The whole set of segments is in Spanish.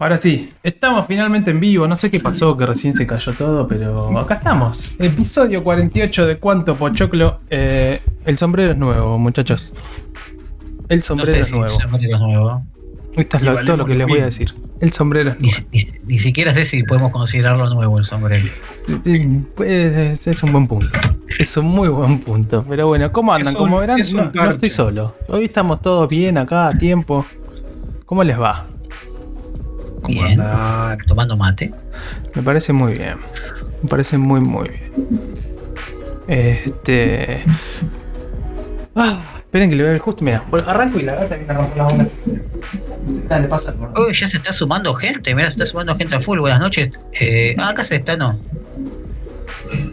Ahora sí, estamos finalmente en vivo. No sé qué pasó, que recién se cayó todo, pero acá estamos. Episodio 48 de Cuánto Pochoclo. Eh, el sombrero es nuevo, muchachos. El sombrero No sé es si nuevo. el sombrero es nuevo. Esto es lo- todo lo que les voy a decir. El sombrero es Ni, nuevo. ni- ni siquiera sé si podemos considerarlo nuevo el sombrero. Sí, sí, pues, es, es un buen punto. Es un muy buen punto. Pero bueno, ¿cómo andan? Es un- Como verán, es no, no estoy solo. Hoy estamos todos bien acá a tiempo. ¿Cómo les va? ¿Cómo Bien. Tomando mate. Me parece muy bien. Me parece muy, muy bien. Este. Ah, esperen que le voy a ver justo. Mira, arranco y la gata viene a la onda. Dale, pasa. Uy, ya se está sumando gente. Mira, se está sumando gente a full. Buenas noches. Eh, ah, acá se está, no.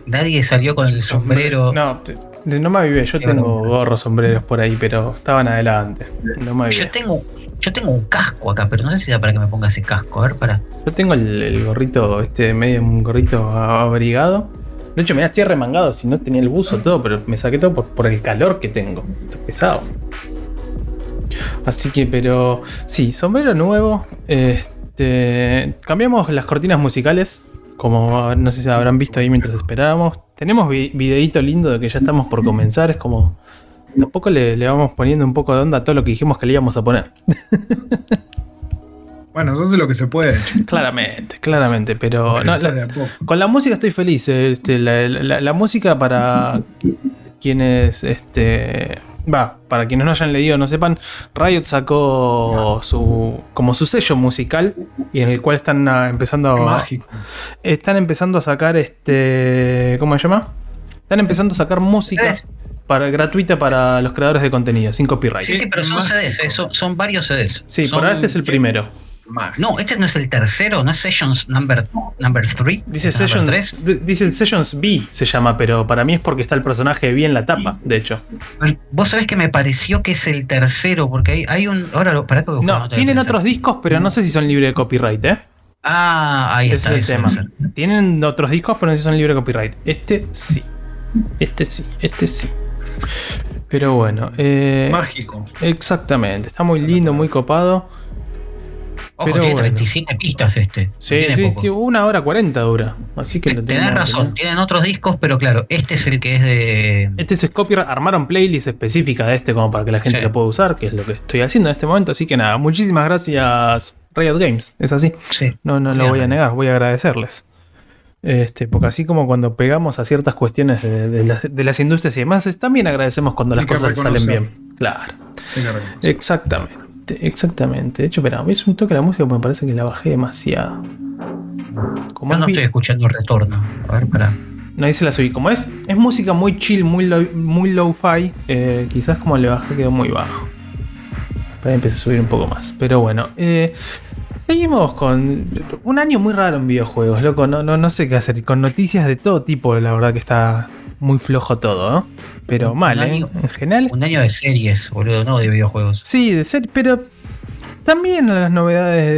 Nadie salió con el sombrero. No, no me avivé. Yo tengo gorros, sombreros por ahí, pero estaban adelante. No me avivé. Yo tengo, yo tengo un casco acá, pero no sé si da para que me ponga ese casco. A ver, para. Yo tengo el, gorrito, este medio un gorrito abrigado. De hecho, mira, estoy remangado, si no tenía el buzo, todo, pero me saqué todo por, el calor que tengo. Está pesado. Así que, pero. Sí, sombrero nuevo. Este. Cambiamos las cortinas musicales. Como no sé si habrán visto ahí mientras esperábamos. Tenemos vi- videíto lindo de que ya estamos por comenzar. Es como. Tampoco le, le vamos poniendo un poco de onda a todo lo que dijimos que le íbamos a poner. Bueno, eso es lo que se puede. Claramente, claramente. Pero. Bueno, no, la- a. Con la música estoy feliz. Este, la, la- la música para quienes, este, va, para quienes no hayan leído, no sepan, Riot sacó su, como su sello musical y en el cual están ah, empezando, a, Mágico. están empezando a sacar, este, ¿cómo se llama? Están empezando a sacar música. Para, gratuita para los creadores de contenido, sin copyright. Sí, sí, pero son. CDs, eh, son, son varios CDs. Sí, Son- por ahora este es el primero. No, este no es el tercero, no es Sessions number 3. Dice Sessions, d- dice Sessions B se llama, pero para mí es porque está el personaje B en la tapa, de hecho. Vos sabés que me pareció que es el tercero, porque hay, hay un. Ahora, lo- pará que No, tienen otros discos, pero no sé si son libres de copyright, ¿eh? Ah, ahí Ese está. es el tema. Tienen otros discos, pero no sé si son libres de copyright. Este sí. Este sí, este sí. Pero bueno, eh, Mágico. exactamente. Está muy lindo, muy copado. Ojo, Pero tiene bueno. 37 pistas este. Sí, tiene sí, una hora cuarenta dura. Así que tenemos, razón, tienen otros discos, pero claro, este es el que es de. Este es copyright. Armaron playlist específica de este como para que la gente Sí. lo pueda usar, que es lo que estoy haciendo en este momento. Así que nada, muchísimas gracias Riot Games. Es así. Sí. No, no lo voy a negar, voy a agradecerles. Este, porque así como cuando pegamos a ciertas cuestiones de, de las, de las industrias y demás, es- también agradecemos cuando las cosas salen bien. Claro. Exactamente, exactamente. De hecho, espera, es un toque la música, porque me parece que la bajé demasiado. Como Yo no estoy escuchando el retorno. A ver, para. no, ahí se la subí. Como es, es música muy chill, muy low, muy low-fi, eh, quizás como le bajé quedó muy bajo. Para empezar a subir un poco más. Pero bueno, eh, seguimos con un año muy raro en videojuegos, loco. No, no, no sé qué hacer. Con noticias de todo tipo, la verdad que está muy flojo todo, ¿no? Pero Un mal, ¿eh? año- En general. Un año de series, boludo, no de videojuegos. Sí, de ser, pero también las novedades de,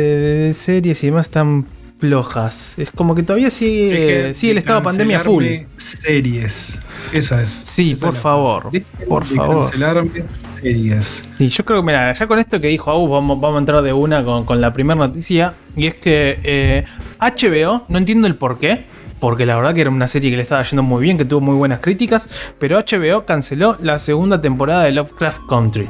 de series y demás están flojas. Es como que todavía sigue, que sigue el estado de pandemia full. Series. Esa es. Sí, esa por es favor, por de favor. Cancelarme series. Sí, yo creo que, mira, ya con esto que dijo Agus, vamos, vamos a entrar de una con, con la primera noticia. Y es que eh, HBO, no entiendo el por qué, porque la verdad que era una serie que le estaba yendo muy bien, que tuvo muy buenas críticas, pero HBO canceló la segunda temporada de Lovecraft Country.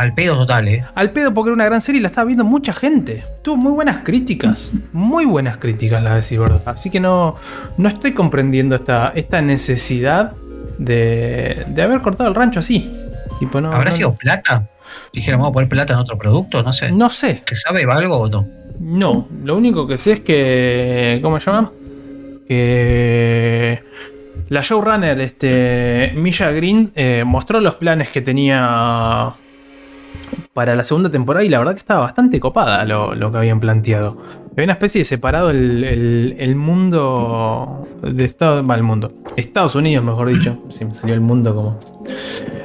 Al pedo total, eh. Al pedo porque era una gran serie y la estaba viendo mucha gente. Tuvo muy buenas críticas. Muy buenas críticas, la decir verdad. Así que no, no estoy comprendiendo esta, esta necesidad de, de haber cortado el rancho así. Tipo, no, ¿Habrá no- sido plata? Dijeron, vamos a poner plata en otro producto, no sé. No sé. ¿Se sabe algo o no? No, lo único que sé es que. ¿Cómo se llama? Que. La showrunner, este. Misha Green, eh, mostró los planes que tenía para la segunda temporada y la verdad que estaba bastante copada lo, lo que habían planteado. Había una especie de separado el, el- el mundo de Estados. El mundo. Estados Unidos, mejor dicho. Si me salió el mundo como.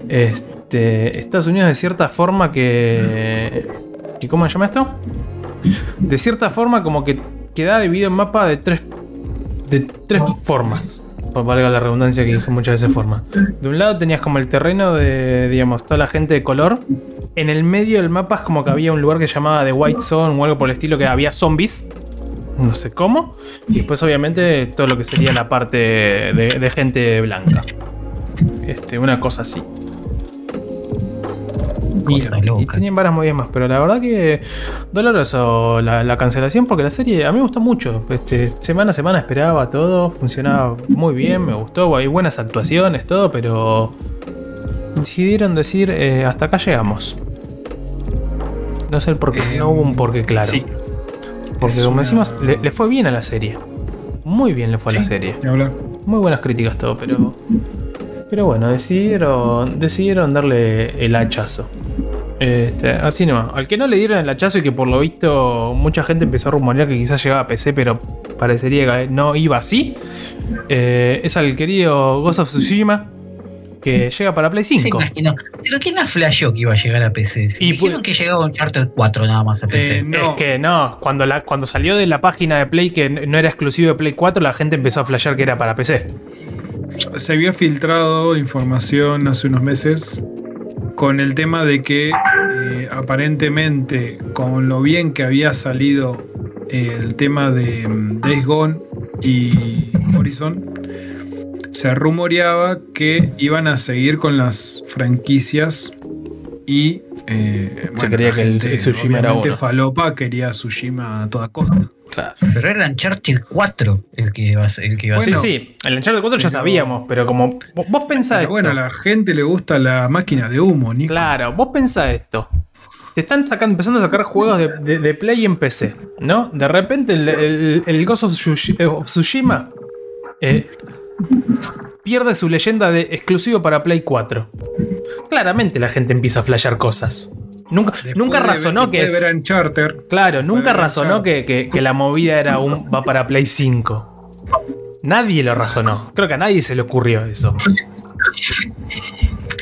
Este. Estados Unidos de cierta forma que. ¿Y cómo se llama esto? de cierta forma como que queda dividido el mapa de tres de tres formas valga la redundancia que dije muchas veces forma. De un lado tenías como el terreno de, digamos, toda la gente de color. En el medio del mapa es como que había un lugar que se llamaba The White Zone o algo por el estilo, que había zombies. No sé cómo. Y después, obviamente, todo lo que sería la parte de, de gente blanca. Este, una cosa así. Y, y tenían varias movidas más, pero la verdad que doloroso la, la cancelación porque la serie a mí me gustó mucho. Este, semana a semana esperaba todo, funcionaba muy bien, me gustó, hay buenas actuaciones, todo, pero decidieron decir eh, hasta acá llegamos. No sé el por qué, Eh, no hubo un porqué claro. Sí, porque es como una- decimos, le, le fue bien a la serie. Muy bien le fue a la serie. Muy buenas críticas todo, pero. Pero bueno, decidieron. Decidieron darle el hachazo. Este, así nomás. Al que no le dieron el hachazo y que por lo visto mucha gente empezó a rumorear que quizás llegaba a PC, pero parecería que no iba así. eh, es al querido Ghost of Tsushima. Que llega para Play Se 5. imaginó. Pero ¿quién la flasheó que iba a llegar a PC? Si Y dijeron pu- que llegaba un Charter 4 nada más a PC. Eh, no. Es que no, cuando, la, cuando salió de la página de Play que no era exclusivo de Play 4, la gente empezó a flashear que era para PC. Se había filtrado información hace unos meses con el tema de que eh, aparentemente con lo bien que había salido eh, el tema de mm, Days Gone y Horizon, se rumoreaba que iban a seguir con las franquicias y eh, Se creía la que el- Tsushima era uno. Falopa quería Tsushima a toda costa. Claro. Pero era Uncharted 4 el que iba a ser. El que iba a Bueno, ser. sí, sí, el Uncharted 4 ya sabíamos, pero como vos, pensás Pero esto. bueno, a la gente le gusta la máquina de humo, Nico. Claro, vos pensás esto. Te están sacando, empezando a sacar juegos de, de- de Play en PC, ¿no? De repente el, el, el Ghost of eh, of Tsushima eh, pierde su leyenda de exclusivo para Play 4. Claramente la gente empieza a flashear cosas. Nunca, Después nunca de- razonó que es. Claro, nunca razonó que, que- que la movida era un va para Play 5. Nadie lo razonó. Creo que a nadie se le ocurrió eso.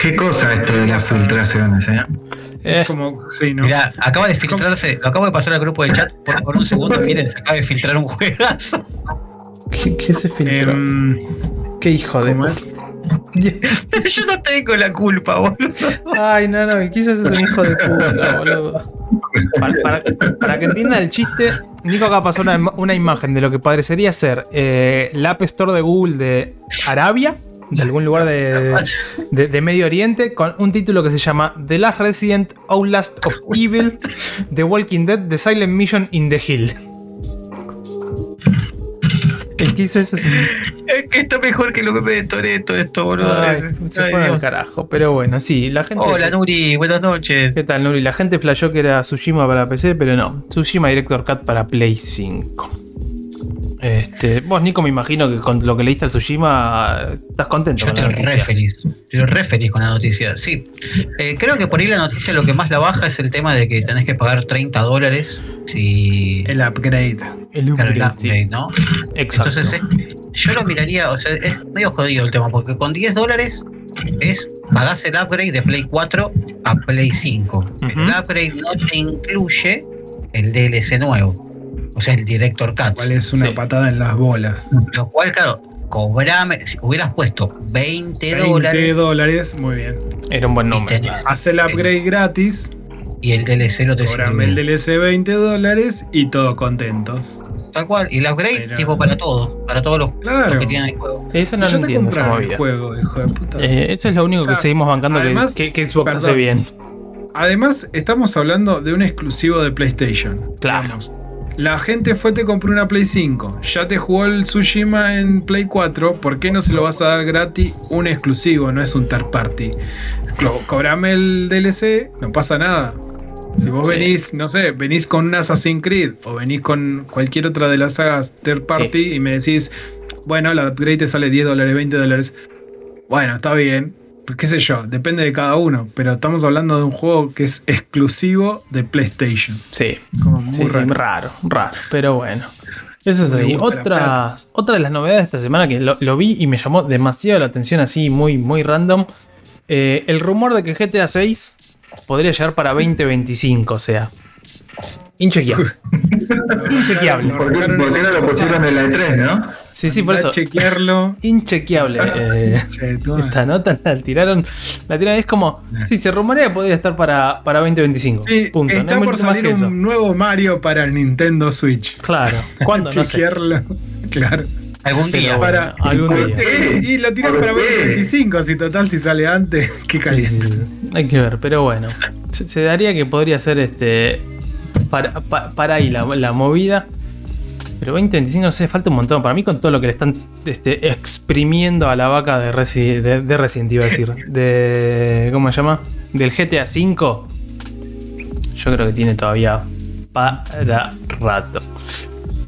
Qué cosa esto de las filtraciones, ¿eh? Eh, como, sí, ¿no? Mirá, acaba de filtrarse, lo acabo de pasar al grupo de chat por, por un segundo. Miren, se acaba de filtrar un juegazo. ¿qué, qué se filtró? Em, ¿Qué hijo de. Pero yo no tengo la culpa, boludo. Ay, no, no, el quiso es un hijo de puta, boludo. Para, para- que entiendan el chiste, Nico acá pasó una, imagen de lo que parecería ser eh, la App Store de Google de Arabia, de algún lugar de, de- de Medio Oriente, con un título que se llama The Last Resident, Outlast of Evil, The Walking Dead, The Silent Mission in the Hill. Hizo eso es que está mejor que los memes de Toreto, esto, boludo. Ay, se Ay, pone al carajo. Pero bueno, sí, la gente. Hola, Nuri, buenas noches. ¿Qué tal, Nuri? La gente flasheó que era Tsushima para PC, pero no. Tsushima Director Cut para Play 5. Este, vos, Nico, me imagino que con lo que leíste al Tsushima estás contento Yo con la estoy re feliz. Estoy re feliz con la noticia. Sí. Eh, creo que por ahí la noticia lo que más la baja es el tema de que tenés que pagar 30 dólares si. El upgrade. El Claro, el upgrade, sí. upgrade, ¿no? Exacto. Entonces, eh, yo lo miraría, o sea, es medio jodido el tema, porque con 10 dólares es pagás el upgrade de Play 4 a Play 5. Pero el upgrade no te incluye el DLC nuevo. O sea, el Director Cut. Cual es una Sí. patada en las bolas. Lo cual, claro, cobrame, si hubieras puesto 20 20 dólares dólares, muy bien. Era un buen número. tenés- Haz el upgrade gratis, y el DLC no te cobrame el. DLC 20 dólares y todos contentos. Tal cual. Y el upgrade, Pero- tipo para todos, para todos los, Claro. los que tienen el juego. Eso Si no yo lo entiendo, esa el movida. juego, hijo de puta. Eh, eso es lo único que O sea, seguimos bancando que- además- que, que Xbox hace perdón. bien. Además, estamos hablando de un exclusivo de PlayStation. Claro. Digamos, La gente fue, te compró una Play 5. Ya te jugó el Tsushima en Play 4. ¿Por qué no se lo vas a dar gratis? Un exclusivo, no es un third party. Co- Cobrame el DLC, no pasa nada. Si vos Sí. venís, no sé, venís con un Assassin's Creed o venís con cualquier otra de las sagas third party y me decís, bueno, la upgrade te sale 10 dólares, 20 dólares. Bueno, está bien. Qué sé yo, depende de cada uno. Pero estamos hablando de un juego que es exclusivo de PlayStation. Sí. Como muy Sí, raro. raro, raro, pero bueno. Eso es ahí. Otra, otra de las novedades de esta semana que lo, lo vi y me llamó demasiado la atención, así muy, muy random. eh, el rumor de que GTA 6 podría llegar para 2025, o sea. Inchequeable. Inchequeable. ¿Por por qué no lo pusieron en la E3, no? Sí, sí, por eso. chequearlo. Inchequeable. eh, esta nota la tiraron. La tiraron es como. Sí, se rumorea que podría estar para, para 2025. Sí, Punto. está no por salir eso. un nuevo Mario para el Nintendo Switch. Claro. ¿Cuándo? No sé. Chequearlo. Claro. Algún día. bueno, para- algún día. Eh, y lo tiran para ¿Por qué? 2025, si total, si sale antes, qué caliente. sí, sí. Hay que ver, pero bueno. Se, se daría que podría ser este. Para, pa- para ahí la, la movida. Pero 2025 no sé, falta un montón. Para mí, con todo lo que le están este, exprimiendo a la vaca de, Resi- de, de Resident, iba a decir. De. ¿Cómo se llama? Del GTA V. Yo creo que tiene todavía para rato.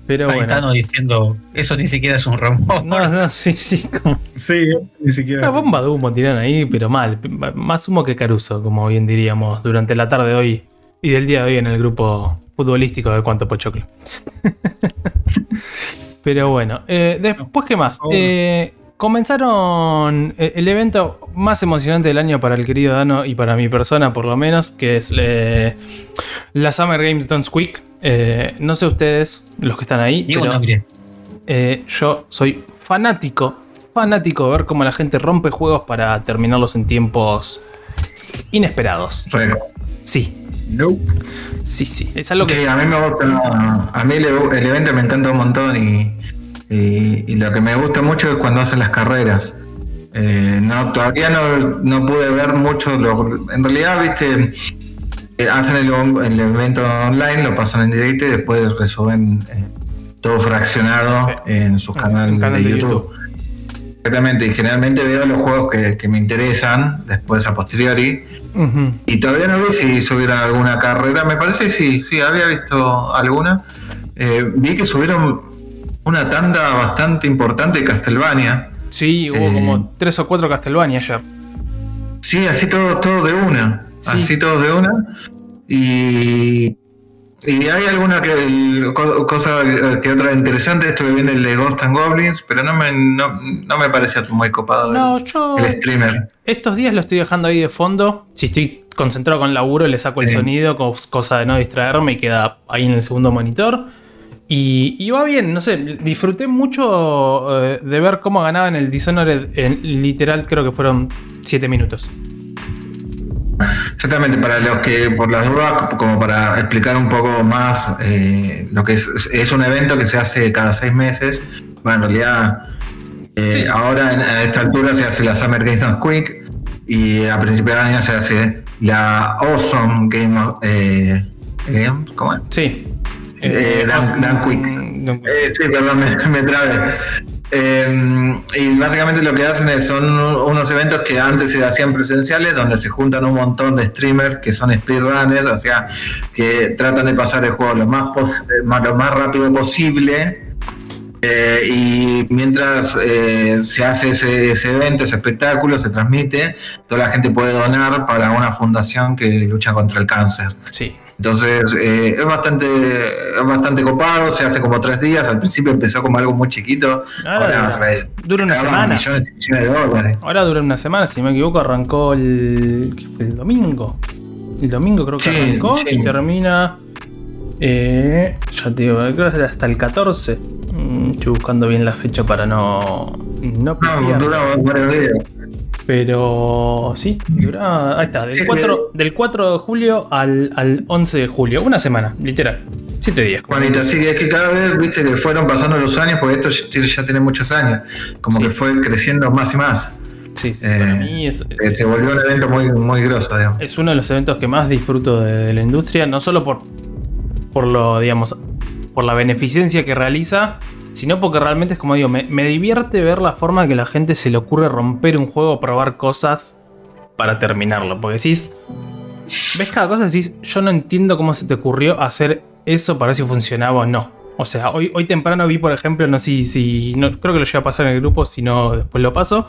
Pero bueno. Gaetano diciendo, eso ni siquiera es un rumor. No, no, sí, sí. Como, Sí, ni siquiera. una bomba de humo tiran ahí, pero mal. Más humo que Caruso, como bien diríamos, durante la tarde de hoy y del día de hoy en el grupo futbolístico de Cuánto Pochoclo. pero bueno, eh, después, ¿qué más? Eh, comenzaron eh, el evento más emocionante del año para el querido Dano y para mi persona, por lo menos, que es eh, la Summer Games Don't Quick. Eh, no sé ustedes, los que están ahí. Digo pero- eh, yo soy fanático, fanático de ver cómo la gente rompe juegos para terminarlos en tiempos inesperados. Récord. Sí, Nope. sí, sí. Es algo que. Sí, a mí me gusta, no, a mí el, el evento me encanta un montón y, y- y lo que me gusta mucho es cuando hacen las carreras. Eh, no, todavía no, no pude ver mucho, lo- en realidad, viste, eh, hacen el, el evento online, lo pasan en directo y después resuben eh, todo fraccionado Sí. en sus canales canal de, de YouTube. Exactamente, y generalmente veo los juegos que, que me interesan después a posteriori. Y todavía no vi si subieron alguna carrera. Me parece que sí, sí, había visto alguna. Eh, vi que subieron una tanda bastante importante de Castlevania. Sí, hubo Eh. como tres o cuatro Castlevania ayer. Sí, así todo, todo de una. Sí. Así todos de una. Y, y hay alguna que, cosa eh, que otra interesante, esto que viene el de Ghost and Goblins, pero no me, no, no me parecía muy copado No, el, yo. el streamer. Estos días lo estoy dejando ahí de fondo. Si estoy concentrado con laburo, le saco el Sí. sonido, cos- cosa de no distraerme y queda ahí en el segundo monitor. Y, y va bien, no sé, disfruté mucho eh, de ver cómo ganaban el Dishonored en literal, creo que fueron 7 minutos. Exactamente, para los que, por las dudas, como para explicar un poco más eh, lo que es, es un evento que se hace cada seis meses. Bueno, en realidad, eh, Sí. ahora en- a esta altura se hace la Summer Games Done Quick y a principios de año se hace la Awesome Game of- eh, Game, ¿cómo es? Sí. Eh, Dan- Dan Quick. Eh, sí, perdón, me, me trabé. Eh, y básicamente lo que hacen es, son unos eventos que antes se hacían presenciales, donde se juntan un montón de streamers que son speedrunners, o sea, que tratan de pasar el juego lo más, eh, lo más rápido posible. Eh, y mientras eh, se hace ese, ese evento, ese espectáculo, se transmite, toda la gente puede donar para una fundación que lucha contra el cáncer. Sí. Entonces eh, es bastante es bastante copado, se hace como tres días, al principio empezó como algo muy chiquito, Ahora ahora dura una semana. millones y millones de dólares. Ahora dura una semana, si no me equivoco, arrancó el, el domingo. El domingo creo que Sí, arrancó sí. y termina. eh, ya te digo, creo que hasta el 14. Mm, Estoy buscando bien la fecha para no. No No, dura varios días. Pero sí, dura. Ahí está, del Sí, 4, del 4 de julio al, al 11 de julio. Una semana, literal. 7 días. Juanita, que es que cada vez, viste, que fueron pasando los años, porque esto ya, tiene muchos años, como Sí. que fue creciendo más y más. Sí, sí, Eh, para mí es, Eh, Se volvió un evento muy, muy grosso, digamos. es uno de los eventos que más disfruto de, de la industria, no solo por, por lo, digamos, por la beneficencia que realiza, sino porque realmente es como digo, me, me divierte ver la forma que la gente se le ocurre romper un juego, probar cosas para terminarlo. Porque decís, ves cada cosa y decís, yo no entiendo cómo se te ocurrió hacer eso para ver si funcionaba o no. O sea, hoy, hoy temprano vi, por ejemplo, no sé si, si- no, creo que lo llevo a pasar en el grupo, si no, después lo paso.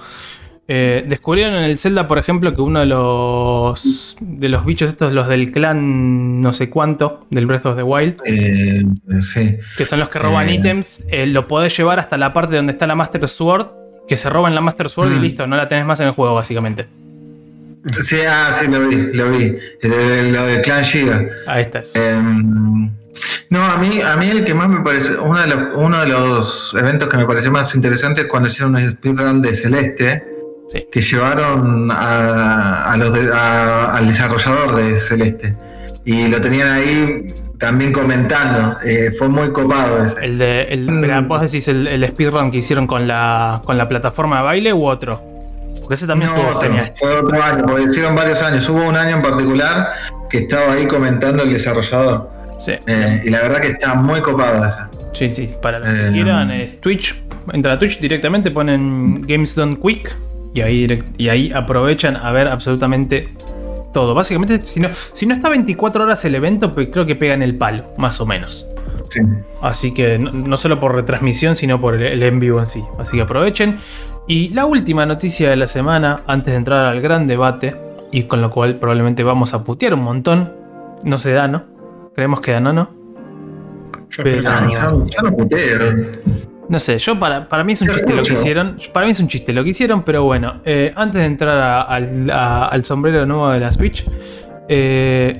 Eh, descubrieron en el Zelda, por ejemplo, que uno de los de los bichos estos, los del clan no sé cuánto, del Breath of the Wild, Eh, sí. que son los que roban Eh. ítems, eh, lo podés llevar hasta la parte donde está la Master Sword, que se roban la Master Sword y Mm. listo, no la tenés más en el juego, básicamente. Sí, ah, sí, lo vi, lo vi. Lo de, lo de Clan Giga. Ahí está. Em, No, a mí, a mí el que más me parece, uno de, los, uno de los eventos que me pareció más interesante es cuando hicieron un speedrun de Celeste, Sí. que llevaron a, a los de- a- al desarrollador de Celeste. Y lo tenían ahí también comentando. Eh, fue muy copado ese. El de. El, Mm. ¿Vos decís el, el speedrun que hicieron con la, con la plataforma de baile u otro? Porque ese también No, estuvo otro, genial. fue otro año, porque hicieron varios años. Hubo un año en particular que estaba ahí comentando el desarrollador. Sí. Eh, y la verdad que está muy copado ese. Sí, sí, para los que Eh, quieran, es Twitch. Entra a Twitch directamente, ponen Games Done Quick y ahí, direct- y ahí aprovechan a ver absolutamente todo. Básicamente, si no, si no está 24 horas el evento, pues creo que pegan el palo, más o menos. Sí. Así que no, no solo por retransmisión, sino por el, el en vivo en sí. Así que aprovechen. Y la última noticia de la semana, antes de entrar al gran debate, y con lo cual probablemente vamos a putear un montón. No se da, ¿no? Creemos que da, ¿no? ¿no? Yo Pero- espero que no. No sé, yo para, para mí es un chiste lo que hicieron. Para mí es un chiste lo que hicieron, pero bueno, eh, antes de entrar a- al, a- al sombrero nuevo de la Switch, eh,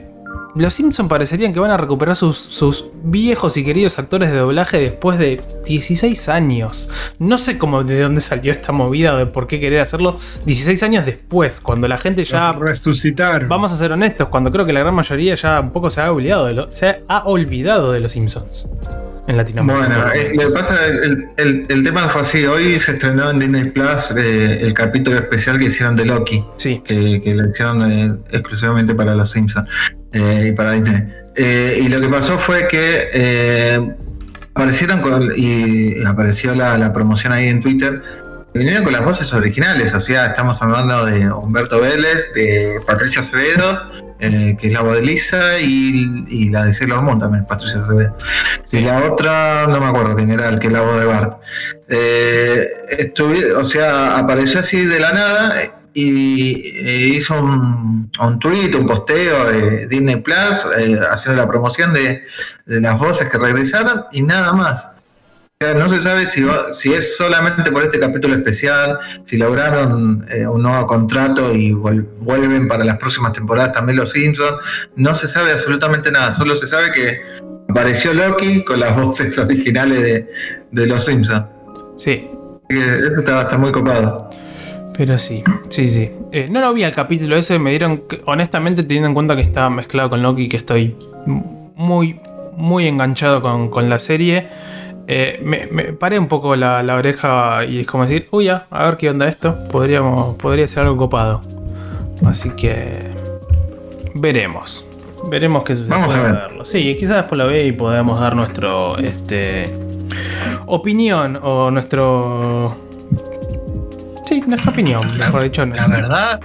los Simpsons parecerían que van a recuperar sus, sus viejos y queridos actores de doblaje después de 16 años. No sé cómo de dónde salió esta movida o de por qué querer hacerlo 16 años después, cuando la gente ya resucitar. Vamos a ser honestos, cuando creo que la gran mayoría ya un poco se ha olvidado de, lo- se ha olvidado de los Simpsons en Latinoamérica. Bueno, eh, lo que pasa, el, el- el tema fue así. Hoy se estrenó en Disney Plus eh, el capítulo especial que hicieron de Loki, sí, que, que lo hicieron eh, exclusivamente para los Simpsons eh, y para Disney. Y lo que pasó fue que aparecieron con, y apareció la, la promoción ahí en Twitter. Vinieron con las voces originales, o sea, estamos hablando de Humberto Vélez, de Patricia Acevedo, eh, que es la voz de Lisa, y, y la de Sailor Moon también, Patricia Acevedo. Y la otra, no me acuerdo quién era, el que es la voz de Bart. Eh, estuvi- o sea, apareció así de la nada y eh, hizo un, un tweet, un posteo de Disney Plus eh, haciendo la promoción de, de las voces que regresaron y nada más. No se sabe si, va- si es solamente por este capítulo especial, si lograron eh, un nuevo contrato y vuelven para las próximas temporadas también los Simpsons. No se sabe absolutamente nada, solo se sabe que apareció Loki con las voces originales de, de los Simpsons. sí. Eso está, está muy copado. Pero sí, sí, sí. Eh, no lo vi al capítulo ese, me dieron, que- honestamente teniendo en cuenta que estaba mezclado con Loki, que estoy muy, muy enganchado con, con la serie, eh, me, me paré un poco la, la oreja y es como decir, uy, ya, a ver qué onda esto, Podríamos, podría ser algo copado. Así que veremos. Veremos qué sucede. Vamos a ver. verlo. Sí, quizás después lo vea y podamos dar nuestro este opinión o nuestro Sí, nuestra opinión, La, mejor dicho. la verdad,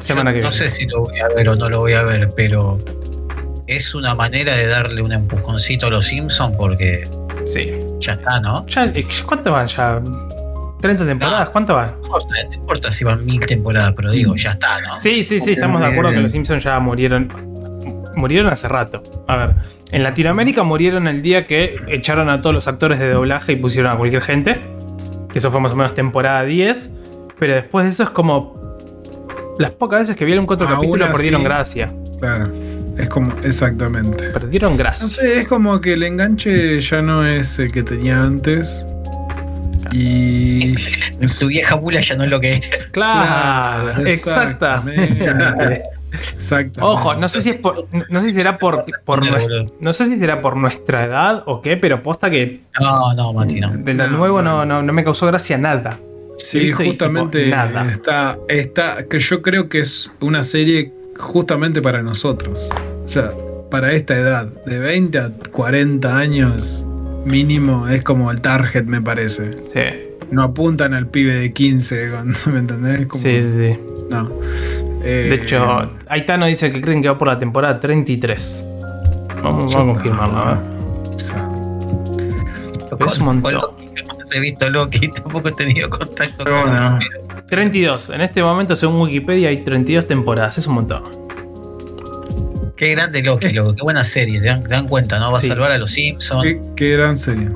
Semana que no viene. sé si lo voy a ver o no lo voy a ver, pero es una manera de darle un empujoncito a los Simpsons porque Sí. ya está, ¿no? Ya, eh, ¿Cuánto van ya? ¿30 temporadas? No. ¿Cuánto van? No importa, no importa si van mil temporadas, pero digo, ya está, ¿no? Sí, sí, sí, estamos de acuerdo que los Simpsons ya murieron. Murieron hace rato. A ver, en Latinoamérica murieron el día que echaron a todos los actores de doblaje y pusieron a cualquier gente. Que eso fue más o menos temporada 10. Pero después de eso es como. Las pocas veces que vieron cuatro capítulos así- perdieron gracia. Claro. Es como, exactamente. Perdieron No gracia. sé, es como que el enganche ya no es el que tenía antes. Y. Tu vieja mula ya no es lo que es. Claro, Claro, exactamente. Exactamente. Ojo, no sé si es por. No sé si será por, por Boludo. nues- no sé si será por nuestra edad o qué, pero posta que No, no, Mati, no. de lo No, nuevo no. no, no, no me causó gracia nada. Sí, justamente tipo, nada. está, está, que yo creo que es una serie justamente para nosotros. O sea, para esta edad, de 20 a 40 años mínimo, es como el target, me parece. Sí, No apuntan al pibe de 15, con- ¿me entendés? Como- sí, sí. sí. No. Eh, De hecho, Aitano dice que creen que va por la temporada 33. Vamos, vamos a confirmarlo, a ver. Pero es un montón. He visto Loki, tampoco he tenido contacto Pero con bueno. pero 32. En este momento, según Wikipedia, hay 32 temporadas. Es un montón. Qué grande Loki, loco, qué buena serie, te dan, te dan cuenta, ¿no? Va Sí. a salvar a los Simpsons. qué, qué gran serie.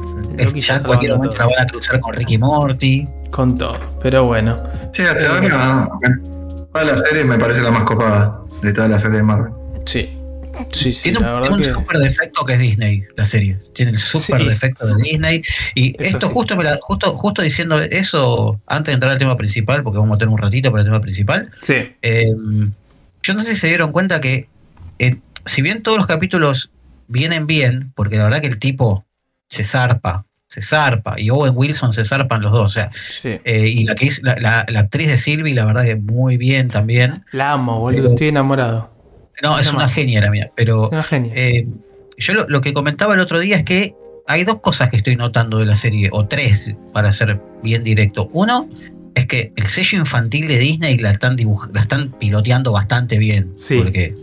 sí. Ya en cualquier momento la van a cruzar con Ricky Morty. Con todo. Pero bueno. Sí, hasta ahora la serie me parece la más copada de toda la serie de Marvel. Sí. Sí, sí, Tiene un, tiene un que. super defecto que es Disney, la serie. Tiene el super Sí. defecto de Disney. Y esto justo, justo, justo diciendo eso, antes de entrar al tema principal, porque vamos a tener un ratito para el tema principal, Sí, eh, yo no sé si se dieron cuenta que, eh, si bien todos los capítulos vienen bien, porque la verdad que el tipo se zarpa, se zarpa, y Owen Wilson se zarpan los dos, o sea, sí. eh, y la la, la- actriz de Sylvie, la verdad que muy bien también. La amo, boludo. Estoy enamorado. No, es una más. genia la mía, pero una genia. eh, yo lo, lo que comentaba el otro día es que hay dos cosas que estoy notando de la serie, o tres, para ser bien directo. Uno es que el sello infantil de Disney la están, dibuj- la están piloteando bastante bien. Sí. Porque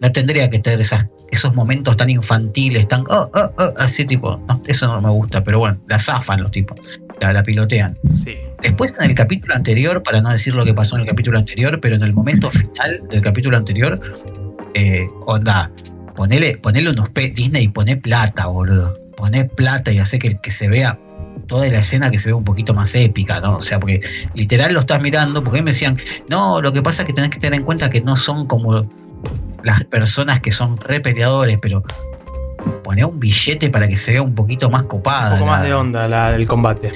no tendría que tener esas, esos momentos tan infantiles, tan oh, oh, oh, así tipo. no, eso no me gusta, pero bueno, la zafan los tipos, la, la pilotean. sí. Después en el capítulo anterior, para no decir lo que pasó en el capítulo anterior, pero en el momento final del capítulo anterior, eh, onda, ponele, ponele unos pe Disney, poné plata, boludo. Poné plata y hace que, que se vea toda la escena que se vea un poquito más épica, ¿no? O sea, porque literal lo estás mirando, porque me decían, no, lo que pasa es que tenés que tener en cuenta que no son como las personas que son re peleadores, pero poné un billete para que se vea un poquito más copada. Un poco más la- de onda la- el combate.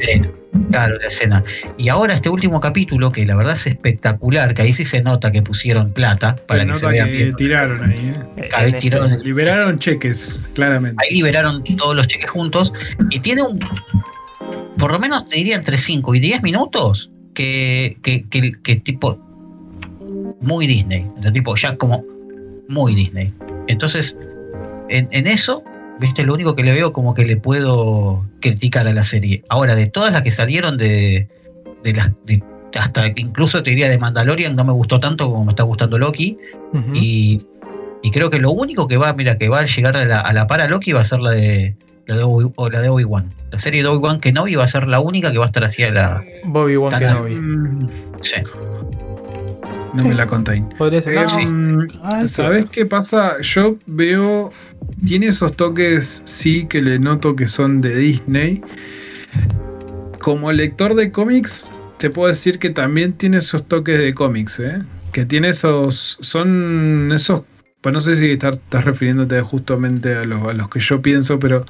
Claro, la escena. Y ahora este último capítulo, que la verdad es espectacular, que ahí sí se nota que pusieron plata para Se que se nota vean que bien. tiraron ahí, ¿eh? Eh, Ahí este- tiraron- Liberaron cheques, claramente. Ahí liberaron todos los cheques juntos y tiene un, por lo menos te diría entre 5 y 10 minutos que, que, que, que tipo muy Disney, de tipo ya como muy Disney. Entonces, en, en eso, viste, lo único que le veo como que le puedo criticar a la serie. Ahora, de todas las que salieron de, de las... de- hasta incluso te diría de Mandalorian no me gustó tanto como me está gustando Loki y, y creo que lo único que va, mira, que va a llegar a la, a la par a Loki va a ser la de la de Obi- o la de Obi-Wan. La serie de Obi-Wan Kenobi va a ser la única que va a estar así a la. Bobby Wan Kenobi. Mm, Sí. No me la. Podría ser. Eh, no, mm, sí. ¿Sabes qué pasa? Yo veo. Tiene esos toques, sí, que le noto que son de Disney. Como lector de cómics, te puedo decir que también tiene esos toques de cómics, ¿eh? Que tiene esos. Son esos. Pues no sé si estás, estás refiriéndote justamente a los, a los que yo pienso, pero.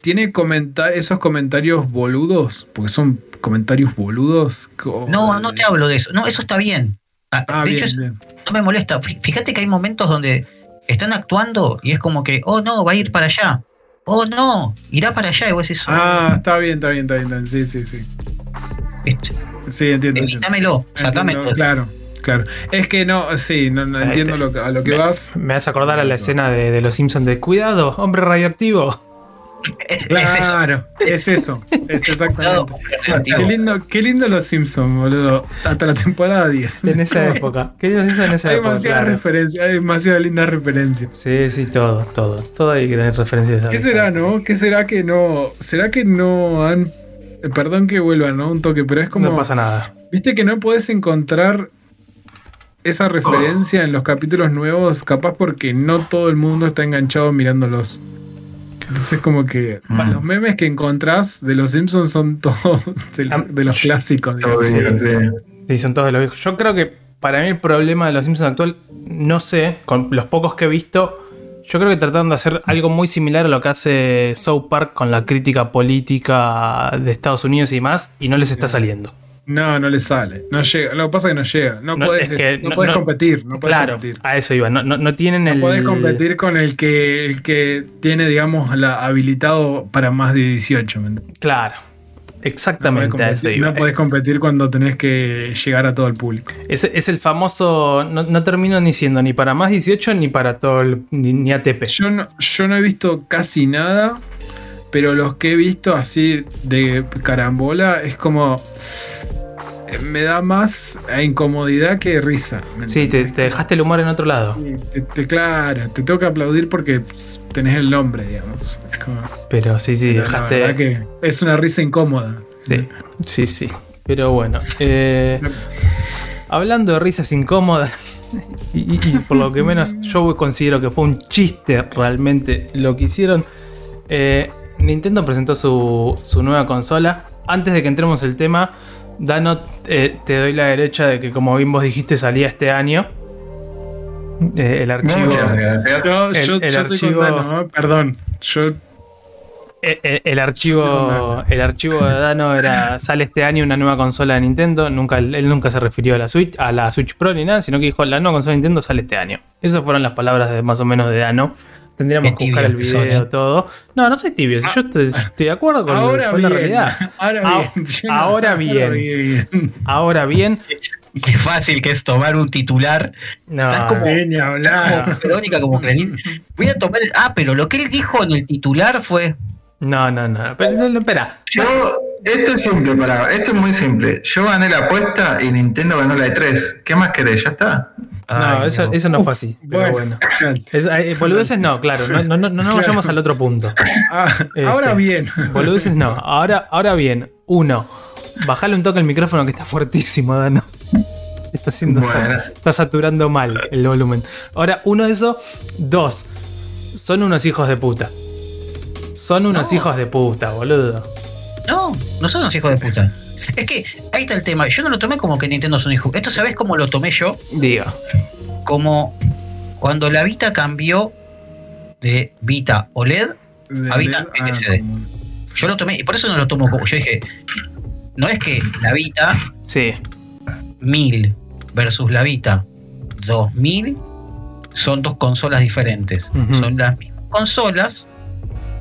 Tiene comenta esos comentarios boludos, porque son comentarios boludos. No, no te hablo de eso. No, eso está bien. Ah, Ah, de bien, hecho, no me molesta. Fí- Fíjate que hay momentos donde están actuando y es como que, oh no, va a ir para allá. Oh no, irá para allá. Y vos decís, oh, Ah, está bien, está bien, está bien. está bien. Sí, sí, sí. ¿viste? Sí, entiendo. evítamelo, sacame todo. Claro, claro. Es que no, sí, no, no entiendo lo que- a lo que Me- vas. Me vas a acordar a la escena de, de los Simpsons de Cuidado, hombre radioactivo. Es, es eso. Claro, es eso. Es exactamente. Qué lindo, qué lindo los Simpsons, boludo. Hasta la temporada 10. En esa época. Queridos Simpsons en esa Hay época. demasiadas claro. referencias, hay demasiadas lindas referencias. Sí, sí, todo, todo. Todo hay referencias ¿Qué será, no? ¿Qué será que no? ¿Será que no han. eh, Perdón que vuelva, ¿no? Un toque, pero es como. No pasa nada. Viste que no podés encontrar esa referencia en los capítulos nuevos, capaz porque no todo el mundo está enganchado mirándolos. Entonces como que Mm. los memes que encontrás de los Simpsons son todos de, Ah, de los clásicos. digamos. Todo bien, Sí. sí. Sí, son todos los viejos. Yo creo que para mí el problema de los Simpsons actual, no sé, con los pocos que he visto, yo creo que trataron de hacer algo muy similar a lo que hace South Park con la crítica política de Estados Unidos y demás, y no les está saliendo. No, no le sale. No llega. Lo que pasa es que no llega. No, No, podés, es que no no- podés no- competir. No podés claro, competir. a eso iba. No, no- no tienen No el. podés competir con el que, el que tiene, digamos, la habilitado para más de 18. ¿me entendés? Claro. No Exactamente a eso iba. no podés competir cuando tenés que llegar a todo el público. Es, es el famoso. No, no termino ni siendo ni para más 18 ni para todo el. ni, ni ATP. Yo no, yo no he visto casi nada, pero los que he visto así de carambola es como. Eh, Me da más a incomodidad que risa. ¿me Sí, te, dejaste el humor en otro lado. Sí, te- te- claro, te tengo que aplaudir porque pss, tenés el nombre, digamos. Como- Pero sí, sí, la- la dejaste. que es una risa incómoda. Sí, sí, sí. Pero bueno. eh, hablando de risas incómodas, y por lo que menos yo considero que fue un chiste realmente lo que hicieron. eh, Nintendo presentó su, su nueva consola. Antes de que entremos el tema, Dano, eh, te doy la derecha de que como bien vos dijiste salía este año. Eh, el archivo. Muchas gracias. Yo, El- yo, el yo estoy archivo- con Dano, ¿eh? perdón. Yo El, el- eh, el archivo, el archivo de Dano era sale este año una nueva consola de Nintendo. Nunca, él nunca se refirió a la Switch, a la Switch Pro ni nada, sino que dijo la nueva consola de Nintendo sale este año. Esas fueron las palabras de más o menos de Dano. Tendríamos que buscar el video ¿eh? todo. No, no soy tibio. si yo estoy, estoy de acuerdo con, ahora con la bien. realidad. Ahora Ah, bien. No- ahora bien. bien. Ahora bien, Qué fácil que es tomar un titular. no, Estás como- Ni Como hablar. Verónica, como Clarín. Voy a tomar. el- Ah, pero lo que él dijo en el titular fue. no, no, no. Pero, no, no, espera. Yo, esto es simple para, esto es muy simple. Yo gané la apuesta y Nintendo ganó la de 3. ¿Qué más querés? Ya está. No, Ay, eso, no. eso no fue Uf, así. Pero bueno. bueno. Es- eh, boludeces no, claro. No, no, no, no Claro. vayamos al otro punto. Ah, Este, ahora bien. Boludeces no. Ahora, ahora bien, uno, bajale un toque el micrófono que está fuertísimo, Dano. Está haciendo Bueno. está saturando mal el volumen. Ahora, uno de esos, dos, son unos hijos de puta. Son unos No. hijos de puta, boludo. No, no son los hijos de puta. Es que ahí está el tema. Yo no lo tomé como que Nintendo es un hijo. Esto, ¿sabes cómo lo tomé yo? Diga. Como cuando la Vita cambió de Vita OLED. Habita Ah, LCD. como- Yo lo tomé, y por eso no lo tomo como. Yo dije, no es que la Vita Sí. 1000 versus la Vita 2000 son dos consolas diferentes. Son las mismas consolas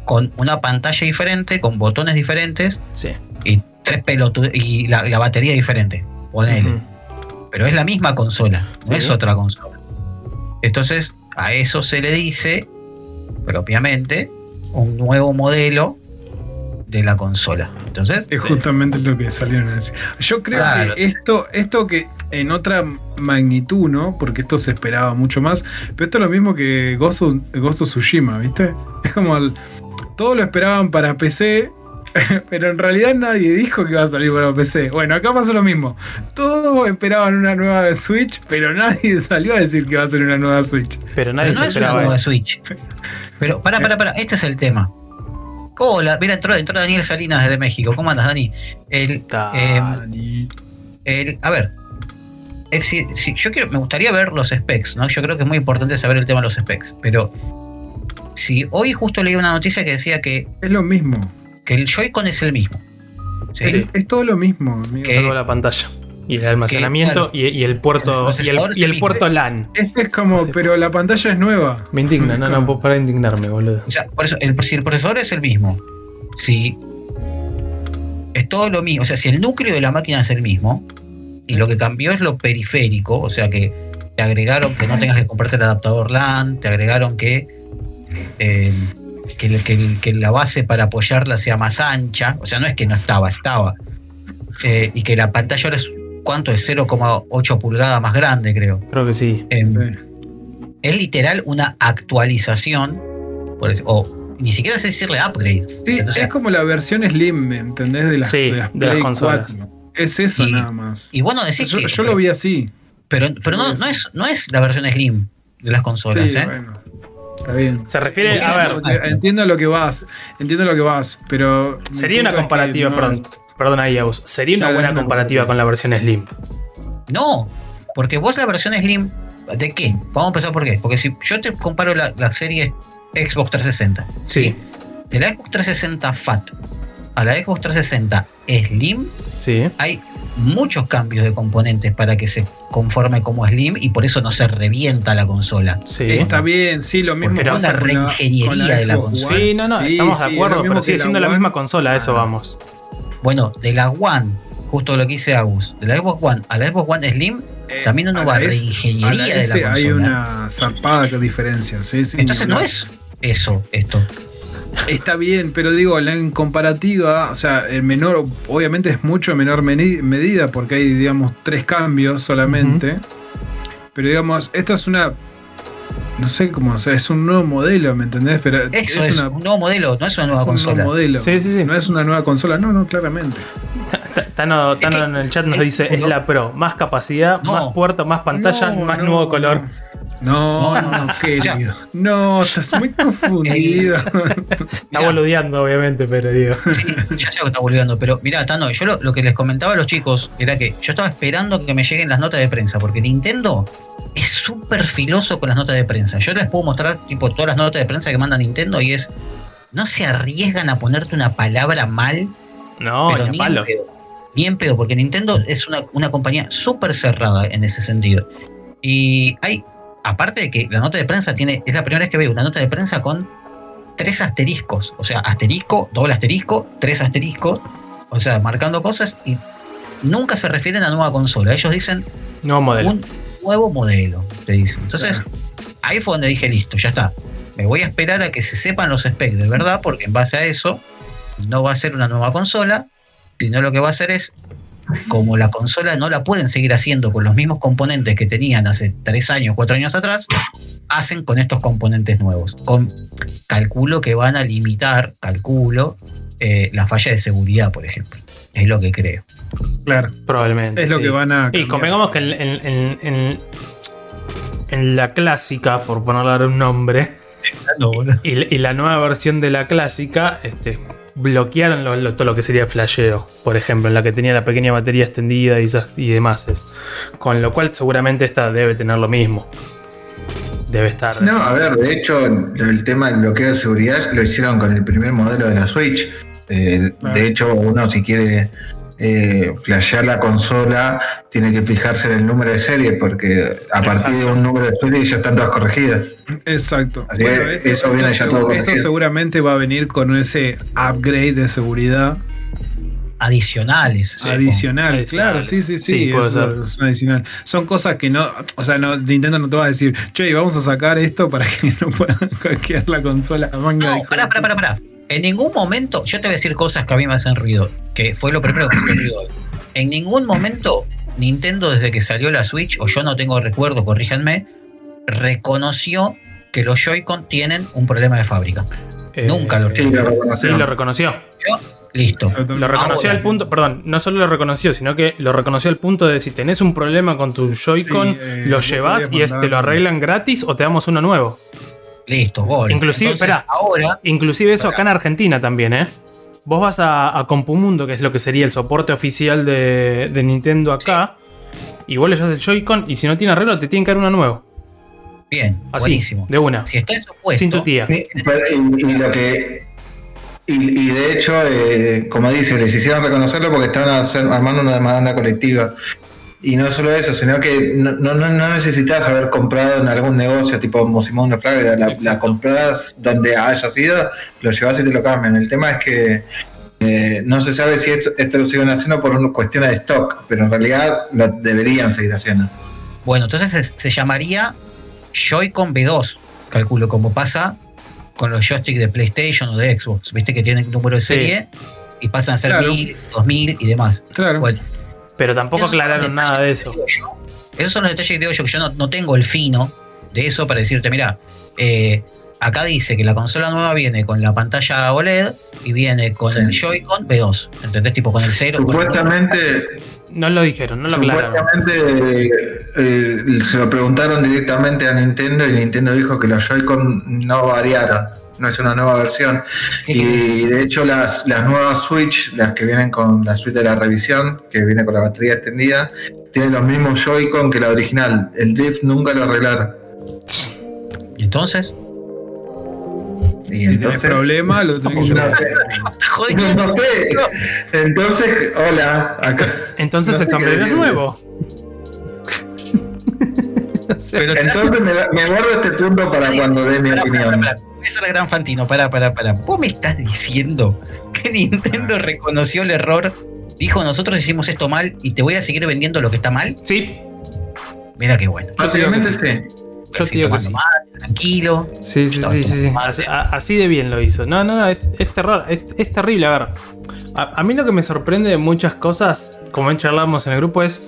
con una pantalla diferente, con botones diferentes Sí. y tres pelotu y la, la batería diferente. Ponele. Pero es la misma consola, no Sí. es otra consola. Entonces, a eso se le dice propiamente un nuevo modelo de la consola. Entonces, Es Sí. justamente lo que salieron a decir. Yo creo Claro. que esto, esto que en otra magnitud, ¿no? Porque esto se esperaba mucho más. Pero esto es lo mismo que Ghost of Tsushima, ¿viste? Es como el, todo lo esperaban para PC. Pero en realidad nadie dijo que iba a salir para PC. Bueno, acá pasó lo mismo. Todos esperaban una nueva Switch, pero nadie salió a decir que iba a ser una nueva Switch. Pero nadie pero no se es una esperaba nueva. Switch. Pero, para, para, para, este es el tema. Hola, mira, entró, entró Daniel Salinas desde México. ¿Cómo andas, Dani? El, Dani. el, a ver, es decir, si yo quiero, me gustaría ver los specs, ¿no? Yo creo que es muy importante saber el tema de los specs, pero si hoy justo leí una noticia que decía que, Es lo mismo. Que el Joy-Con es el mismo. ¿sí? Es, es todo lo mismo, amigo. Salvo la pantalla. Y el almacenamiento claro, y, y el puerto. el Y el, y puerto LAN. Este es como, pero la pantalla es nueva. Me indigna, no, no de indignarme, boludo. O sea, por eso, el, si el procesador es el mismo, si es todo lo mismo, o sea, si el núcleo de la máquina es el mismo, y lo que cambió es lo periférico, o sea que te agregaron que no tengas que comprarte el adaptador LAN, te agregaron que, eh, que, la base para apoyarla sea más ancha, o sea, no es que no estaba, estaba. Eh, y que la pantalla ahora es, ¿cuánto? Es 0,8 pulgadas más grande, creo. Creo que sí. Em, Sí. es literal una actualización, por eso- o ni siquiera sé decirle upgrade. Sí, Entonces, es como la versión Slim, ¿me ¿entendés? De las, Sí, de las de las consolas. 4. Es eso Y- nada más. y bueno, decís yo, que. yo lo vi así. Pero, pero no, no, es, no es la versión Slim de las consolas, Sí, ¿eh? bueno. Está bien. Se refiere, a ver, Entiendo lo que vas, entiendo lo que vas, pero. sería una punto es que comparativa, no perdón, es- perdón ahí, Agus. Sería una buena comparativa con la versión Slim. No, porque vos la versión Slim. ¿De qué? Vamos a empezar por qué. Porque si yo te comparo la, la serie Xbox 360, Sí, de la Xbox 360 FAT a la Xbox 360 Slim, sí. hay muchos cambios de componentes para que se conforme como Slim y por eso no se revienta la consola. Sí. Está bien, sí, lo mismo pasa una con la- reingeniería con de la consola. Sí, no, no, Sí, estamos sí, de acuerdo, pero sigue que siendo la misma consola, a eso Ah. vamos. Bueno, de la One, justo lo que dice Agus, de la Xbox One a la Xbox One Slim, Eh, también uno a va a la S- reingeniería a la de la Hay consola. una zarpada diferencia, sí, sí. entonces no es eso, esto. Está bien, pero digo, la- en comparativa, o sea, el menor, obviamente es mucho menor medida porque hay, digamos, tres cambios solamente. Pero digamos, esta es una. No sé cómo, o sea, es un nuevo modelo, ¿me entendés? Pero Eso es, una- un nuevo modelo, no es una nueva es un consola. nuevo modelo. Sí, sí, sí. No es una nueva consola, no, no, claramente. Ta- Tano, en el chat nos dice, es la Pro, más capacidad, No. más puerto, más pantalla, No, más no, nuevo color. No, No, no, querido. No, estás muy confundido. Está Mirá, boludeando, obviamente, pero digo. Sí, ya sé que está volviendo, pero mirá, Tano, yo lo, lo que les comentaba a los chicos era que yo estaba esperando que me lleguen las notas de prensa, porque Nintendo es súper filoso con las notas de prensa. Yo les puedo mostrar tipo todas las notas de prensa que manda Nintendo y es, no se arriesgan a ponerte una palabra mal, No, pero ni en pedo. Ni en pedo, porque Nintendo es una, una compañía súper cerrada en ese sentido. Y hay, aparte de que la nota de prensa tiene, es la primera vez que veo una nota de prensa con tres asteriscos. O sea, asterisco, doble asterisco, tres asteriscos. O sea, marcando cosas y nunca se refieren a nueva consola. Ellos dicen Nuevo modelo. un nuevo modelo, te dicen. Entonces, ahí fue donde dije, listo, ya está. Me voy a esperar a que se sepan los specs de verdad, porque en base a eso no va a ser una nueva consola, sino lo que va a hacer es, como la consola no la pueden seguir haciendo con los mismos componentes que tenían hace tres años, cuatro años atrás, hacen con estos componentes nuevos. Con, calculo que van a limitar, calculo, eh, la falla de seguridad, por ejemplo. Es lo que creo. Claro, Probablemente. es lo que van a. Y convengamos que en, en- en- en- en la clásica, por ponerle un nombre, y, y la nueva versión de la clásica, este, bloquearon lo- lo- todo lo que sería flasheo, por ejemplo, en la que tenía la pequeña batería extendida y, demás. es. Con lo cual seguramente esta debe tener lo mismo. Debe estar... No, a ver, de hecho, el tema del bloqueo de seguridad lo hicieron con el primer modelo de la Switch. Eh. De hecho, uno si quiere eh, flashear la consola, tiene que fijarse en el número de serie, porque a partir de un número de serie ya están todas corregidas. Exacto. Así que eso viene ya todo Esto corregido. seguramente va a venir con ese upgrade de seguridad Adicionales. adicional. Adicionales. Claro, sí, sí, sí. Sí, eso un adicional. Son cosas que no. O sea, no, Nintendo no te va a decir, che, vamos a sacar esto para que no puedan hackear la consola. Manga No, pará, pará, pará, pará. En ningún momento, yo te voy a decir cosas que a mí me hacen ruido, que fue lo primero que me hizo ruido hoy. En ningún momento, Nintendo, desde que salió la Switch, o yo no tengo recuerdo, corríjanme, reconoció que los Joy-Con tienen un problema de fábrica. eh, nunca lo Sí, lo Sí, reconoció. lo reconoció. Listo. Lo reconoció Ahora. al punto, perdón, no solo lo reconoció, sino que lo reconoció al punto de si tenés un problema con tu Joy-Con, Sí, eh, lo llevas y es- te lo arreglan gratis o te damos uno nuevo. Listo, gol. Inclusive, Entonces, esperá. ahora, Inclusive eso acá en Argentina también, ¿eh? Vos vas a, a Compumundo, que es lo que sería el soporte oficial de, de Nintendo acá, y vos le llevas el Joy-Con y si no tiene arreglo te tienen que dar uno nuevo. bien, Así, buenísimo. de una. Si está eso puesto, Sin tu tía. Y, y- y lo que y, y de hecho, eh, como dice, les hicieron reconocerlo porque estaban hacer- armando una demanda colectiva. Y no solo eso, sino que no, no, no- necesitas haber comprado en algún negocio tipo Mosimón de Flaga, la, la compras donde haya sido, lo llevas y te lo cambian. El tema es que eh, no se sabe si esto, esto lo siguen haciendo por una cuestión de stock, pero en realidad lo deberían seguir haciendo. Bueno, entonces se, se llamaría Joy-Con B2, calculo, como pasa con los joysticks de PlayStation o de Xbox. Viste que tienen número de Sí. serie y pasan a ser Claro. 1000, 2000 y demás. Claro. Bueno, Pero tampoco esos aclararon nada de eso. Esos son los detalles que digo yo, que yo no, no tengo el fino de eso para decirte, mira, eh, acá dice que la consola nueva viene con la pantalla OLED y viene con Sí. el Joy-Con B2. ¿Entendés? Tipo con el 0. con el- Supuestamente, No lo dijeron, no lo aclararon. Supuestamente eh, eh, se lo preguntaron directamente a Nintendo y Nintendo dijo que los Joy-Con no variaron, no es una nueva versión. Y de hecho las, las nuevas Switch, las que vienen con la suite de la revisión, que viene con la batería extendida, tienen los mismos Joy-Con que la original. El drift nunca lo arreglaron. ¿Y entonces? Y entonces... problema, lo tenés que No sé, no sé. Entonces, hola, acá. Entonces No el sé qué sombrero es decirte. nuevo. Pero Entonces me, me guardo este punto para cuando dé mi opinión. Esa es la gran Fantino. Pará, pará, pará. ¿Vos me estás diciendo que Nintendo reconoció el error? Dijo, nosotros hicimos esto mal y te voy a seguir vendiendo lo que está mal. Sí, Mira qué bueno. Básicamente sí. yo te digo que sí. tranquilo. Sí, sí, sí, sí, Así, mate. a- así de bien lo hizo. No, no, no, es, es terror, es, es terrible. A ver, a, a mí lo que me sorprende de muchas cosas, como charlamos en el grupo, es.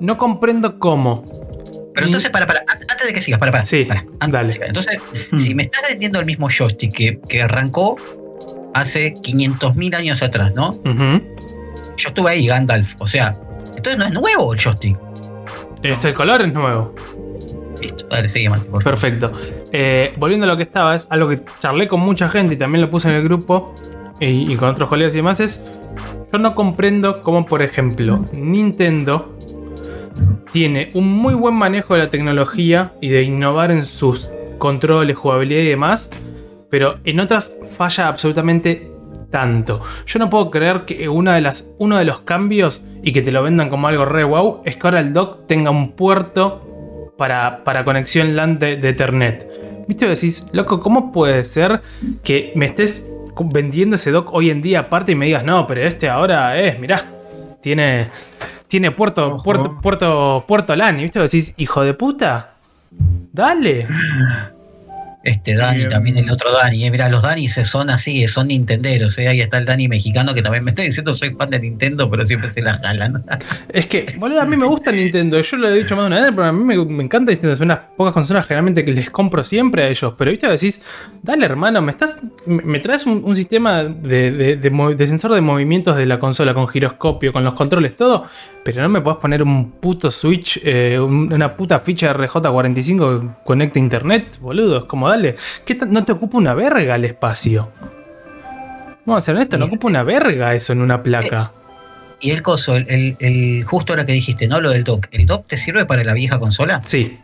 No comprendo cómo. Pero entonces, para, para, antes de que sigas, para, para. Sí, para, dale. Entonces, Hmm. si me estás vendiendo el mismo joystick que, que arrancó hace 500.000 años atrás, ¿no? Yo estuve ahí, Gandalf. O sea, entonces no es nuevo el joystick. Es el color es nuevo. Listo, dale, sigue Mati, por favor. Perfecto. Eh, volviendo a lo que estaba, es algo que charlé con mucha gente y también lo puse en el grupo y, y con otros colegas y demás, es yo no comprendo cómo, por ejemplo, Nintendo tiene un muy buen manejo de la tecnología y de innovar en sus controles, jugabilidad y demás, pero en otras falla absolutamente tanto. Yo no puedo creer que una de las, uno de los cambios y que te lo vendan como algo re wow es que ahora el dock tenga un puerto para, para conexión LAN de, de Ethernet. ¿Viste? Decís, loco, ¿cómo puede ser que me estés vendiendo ese dock hoy en día aparte y me digas, no, pero este ahora es, mirá, tiene, tiene puerto, Ojo. puerto, puerto, puerto LAN. ¿Y viste? Decís, hijo de puta, dale. Este Dani, también el otro Dani. Eh, mirá, los Dani se son así, son nintenderos. Eh. Ahí está el Dani mexicano que también me está diciendo soy fan de Nintendo, pero siempre se la jalan. Es que, boludo, a mí me gusta Nintendo. Yo lo he dicho más de una vez, pero a mí me, me encanta Nintendo. Son unas pocas consolas generalmente que les compro siempre a ellos. Pero, viste, decís, dale, hermano, me estás. Me, me traes un, un sistema de, de- de mo- de sensor de movimientos de la consola con giroscopio, con los controles, todo. Pero no me podés poner un puto Switch, eh, un- una puta ficha RJ45 que conecte a internet, boludo. Es como, dale, ¿qué no te ocupa una verga el espacio? Vamos a ser honestos, no ocupa una verga eso en una placa. Y el coso, el, el- el- justo ahora que dijiste, ¿no? Lo del dock. ¿El dock te sirve para la vieja consola? Sí,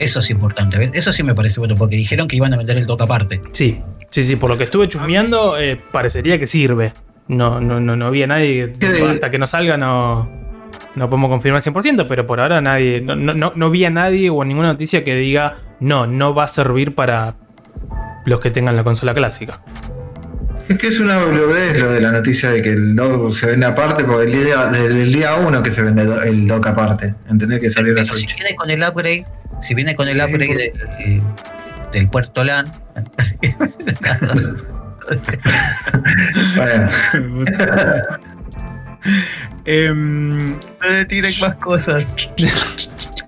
Eso es importante. ¿ves? Eso sí me parece bueno, porque dijeron que iban a vender el dock aparte. Sí, sí, sí, por lo que estuve chusmeando, eh, parecería que sirve. No, no, no, no había nadie. ¿Qué de- Hasta que no salga, no, no podemos confirmar 100%, pero por ahora nadie. No, no, no, vi a nadie o ninguna noticia que diga no, no va a servir para los que tengan la consola clásica. Es que es una boludez lo de la noticia de que el dock se vende aparte, porque el día, el día uno que se vende el dock aparte. ¿Entendés que salió la Pero si Switch? viene con el upgrade, si viene con el upgrade del, del puerto LAN, Bueno, no le tiren más cosas.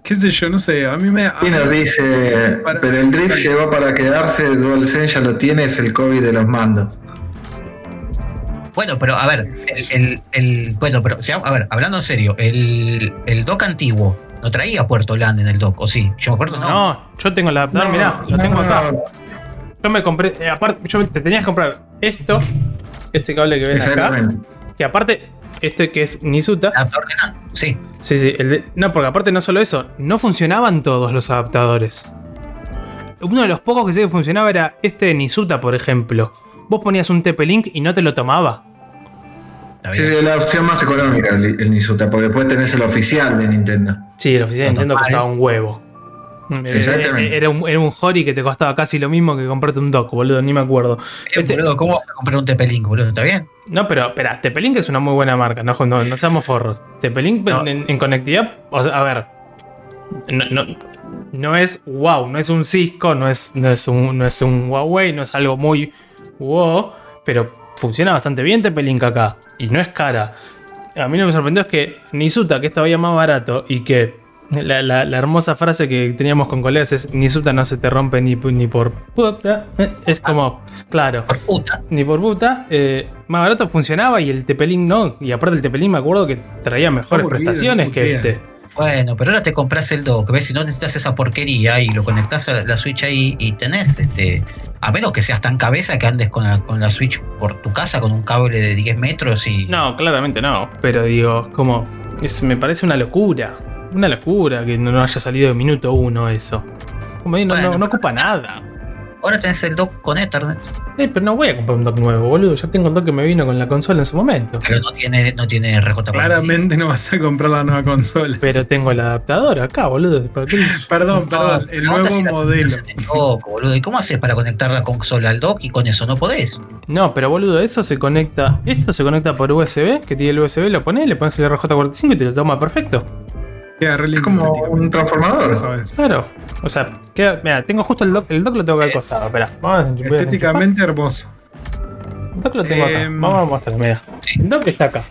qué sé yo, no sé. A mí me. a y mí- nos dice, Para- pero el Drift llegó para quedarse, DualSense ya lo tiene, es el COVID de los mandos. Bueno, pero a ver, el, el- el- bueno, pero a ver, hablando en serio, el, el dock antiguo no traía puerto LAN en el dock, ¿o sí? Yo me acuerdo, no. No, yo tengo el adaptador, mirá, lo tengo no, acá. no, Yo me compré, eh, aparte, yo te tenías que comprar esto, este cable que ves acá, que aparte, este que es Nisuta. ¿Adaptador? Sí. Sí, sí. el de- no, porque aparte no solo eso, no funcionaban todos los adaptadores. Uno de los pocos que sí que funcionaba era este de Nisuta, por ejemplo. Vos ponías un TP-Link y no te lo tomaba. Sí, sí, es la opción más económica el, el Nisuta, porque después tenés el oficial de Nintendo. Sí, el oficial de Nintendo costaba un huevo. Exactamente. Era un, era un Hori que te costaba casi lo mismo que comprarte un dock, boludo, ni me acuerdo. Eh, Este- boludo, ¿cómo vas a comprar un TP-Link, boludo? ¿Está bien? no, pero espera, TP-Link es una muy buena marca, no, no, no seamos forros. TP-Link No. en, en conectividad, o sea, a ver, no, no- no es wow, no es un Cisco, no es, no, es un, no es un Huawei, no es algo muy wow, pero funciona bastante bien TP-Link acá y no es cara. A mí lo que me sorprendió es que Nisuta, que es todavía más barato y que la, la- la hermosa frase que teníamos con colegas es Nisuta no se te rompe ni, pu- ni por puta. eh, Es como, claro Por puta. ni por puta, eh, más barato funcionaba y el Tepelín no. Y aparte el Tepelín me acuerdo que traía mejores prestaciones no que este. Bueno, pero ahora te compras el dock, ¿ves? Si no necesitas esa porquería y lo conectás a la, la Switch ahí y tenés, este, a menos que seas tan cabeza que andes con la, con la Switch por tu casa con un cable de 10 metros y... No, claramente no. Pero digo, como, es- me parece una locura. Una locura que no, haya salido de minuto uno eso. Como no, Bueno, no- no ocupa nada. Ahora tenés el dock con Ethernet, Eh, pero no voy a comprar un dock nuevo, boludo. Ya tengo el dock que me vino con la consola en su momento. pero no tiene, no tiene RJ45. Claramente no vas a comprar la nueva consola. Pero tengo el adaptador acá, boludo. ¿Para qué? Perdón, No, perdón. El nuevo si modelo. el dock, boludo. ¿Y cómo haces para conectar la consola al dock y con eso no podés? No, pero boludo, eso se conecta. Esto se conecta por USB, que tiene el USB, lo pones, le pones el RJ45 y te lo toma perfecto. Queda re Es lindo, como un transformador. Eso es. Claro. O sea, queda, mira, tengo justo el dock, el dock lo tengo acá al costado. Espera, vamos a Estéticamente hermoso. El dock lo tengo acá. Em, Vamos a mostrar, mira. Sí. El dock está acá.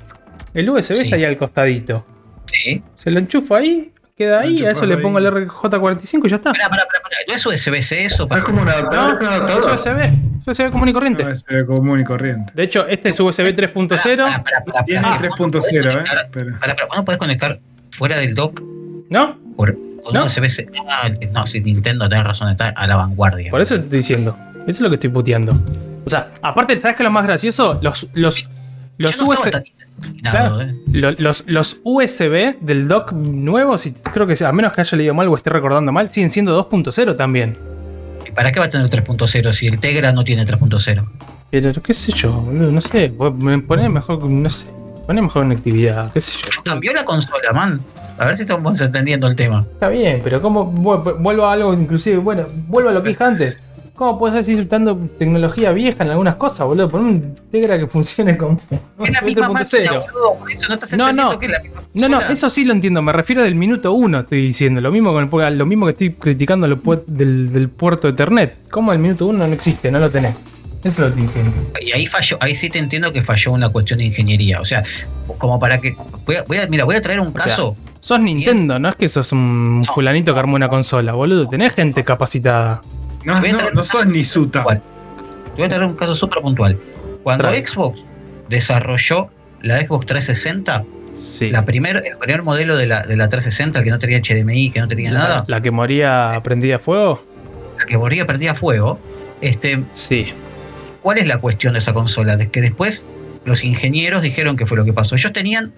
El USB Sí. está ahí al costadito. Sí. Se lo enchufo ahí, queda ahí, a eso le pongo el RJ45 y ya está. Pará, pará, pará, pará. ¿No es USB-C eso? Es Para... como un adaptador. es un No, es adaptador. USB. Es USB común y corriente. No, es eh, común y corriente. De hecho, este es USB 3.0. Pará, pará, pará, Tiene pará. 3.0, ¿eh? Pero- Pará, pará, ¿vos no podés conectar fuera del dock ¿No? por, con No. USB. -C. Ah, no, si Nintendo tenés razón, está a la vanguardia. Por eso te estoy diciendo. Eso es lo que estoy puteando. O sea, aparte, ¿sabes qué es lo más gracioso? Los, los, los, no USB, eh. lo- los, los USB del dock nuevos, y creo que a menos que haya leído mal o esté recordando mal, siguen siendo 2.0 también. ¿Y ¿Para qué va a tener 3.0 si el Tegra no tiene 3.0 Pero qué sé yo, boludo, no sé. me Poné mejor, no sé. Poné mejor conectividad, qué sé yo. Cambió la consola, man. A ver si estamos entendiendo el tema. Está bien, pero ¿cómo vu- vuelvo a algo inclusive? Bueno, vuelvo a lo que dije antes. ¿Cómo puedes estar insultando tecnología vieja en algunas cosas, boludo? Pon un Tegra que funcione como Es la misma máquina, 3.0. boludo. Por eso no estás No, entendiendo no. que es la misma No, no, eso sí lo entiendo. Me refiero del minuto uno, estoy diciendo. Lo mismo con el, lo mismo que estoy criticando lo pu- del, del puerto de Ethernet. ¿Cómo el minuto uno no existe? No lo tenés. Eso lo diciendo. Y ahí falló, ahí sí te entiendo que falló una cuestión de ingeniería. O sea, como para que. Voy a, voy a- mira, voy a traer un caso. Sos Nintendo, no es que sos un fulanito que armó una consola, boludo. Tenés gente capacitada. No, a no, no sos ni Suta. puntual. Te voy a traer un caso súper puntual. Cuando Trae. Xbox desarrolló la Xbox 360, Sí. la primer, el primer modelo de la, de la 360, el que no tenía HDMI, que no tenía La, nada, la que moría prendida a fuego. la que moría prendía fuego. Este, Sí. ¿Cuál es la cuestión de esa consola? De que después los ingenieros dijeron que fue lo que pasó. Ellos tenían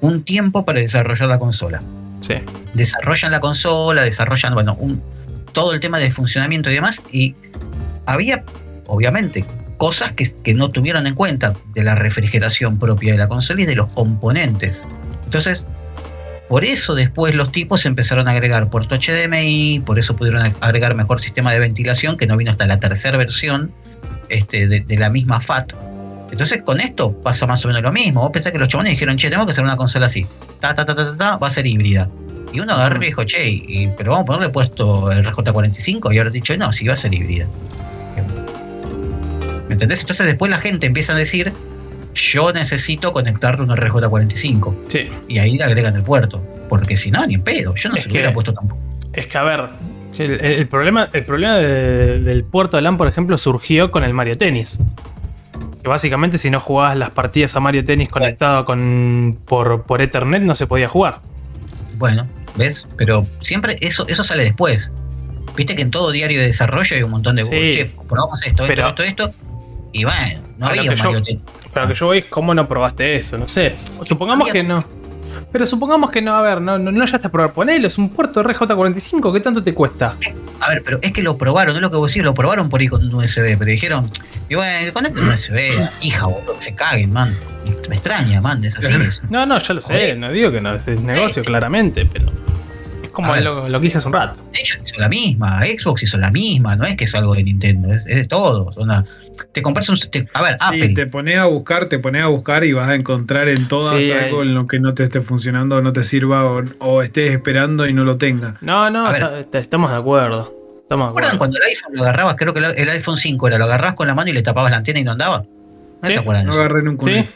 un tiempo para desarrollar la consola. Sí. desarrollan la consola, desarrollan, bueno, un, todo el tema de funcionamiento y demás, y había, obviamente, cosas que, que no tuvieron en cuenta de la refrigeración propia de la consola y de los componentes. Entonces, por eso después los tipos empezaron a agregar puerto HDMI, por eso pudieron ag- agregar mejor sistema de ventilación, que no vino hasta la tercera versión este, de, de la misma FAT. Entonces con esto pasa más o menos lo mismo. Vos pensás que los chabones dijeron, che, tenemos que hacer una consola así. Ta, ta, ta, ta, ta, ta, va a ser híbrida. Y uno agarró y dijo, che, y- pero vamos a ponerle puesto el RJ45 y ahora dicho, no, sí va a ser híbrida. ¿Me entendés? Entonces después la gente empieza a decir, yo necesito conectarle un RJ45. Sí. Y ahí le agregan el puerto. Porque si no, ni en pedo. Yo no Es se lo hubiera que- puesto tampoco. Es que a ver. El, el- el problema, el problema de- del puerto de LAN, por ejemplo, surgió con el Mario Tennis. Que básicamente si no jugabas las partidas a Mario Tennis conectado con por, por Ethernet no se podía jugar. Bueno, ¿ves? Pero siempre eso, eso sale después. Viste que en todo diario de desarrollo hay un montón de Sí. chef, probamos esto, Pero- esto, esto, esto. Y bueno, no había un yo- Mario Tennis. Pero que yo es cómo no probaste eso, no sé. Supongamos que no. Pero supongamos que no, a ver, no, no, no ya está probado. Ponelo, es un puerto RJ45, ¿qué tanto te cuesta? A ver, pero es que lo probaron, no es lo que vos decís, lo probaron por ahí con un USB, pero dijeron, y bueno, conecta un USB, hija, boludo, que se caguen, man. Me extraña, man, es así. No, no, ya lo sé, no digo que no, es negocio claramente, pero como lo, lo que dije hace un rato. Ellos hizo la misma, Xbox hizo la misma, no es que es algo de Nintendo, es, es de todos. onda. te compras un. te- a ver, Apple. Sí, te pones a buscar, te pones a buscar y vas a encontrar en todas Sí, algo en lo que no te esté funcionando, no te sirva o, o estés esperando y no lo tenga. No, no, A ver. está- está- estamos de acuerdo. Estamos de ¿Recuerdan acuerdo. cuando el iPhone lo agarrabas? Creo que el- iPhone 5 era, lo agarrabas con la mano y le tapabas la antena y no andaba. ¿No Sí, se acuerdan de No agarré nunca un Sí.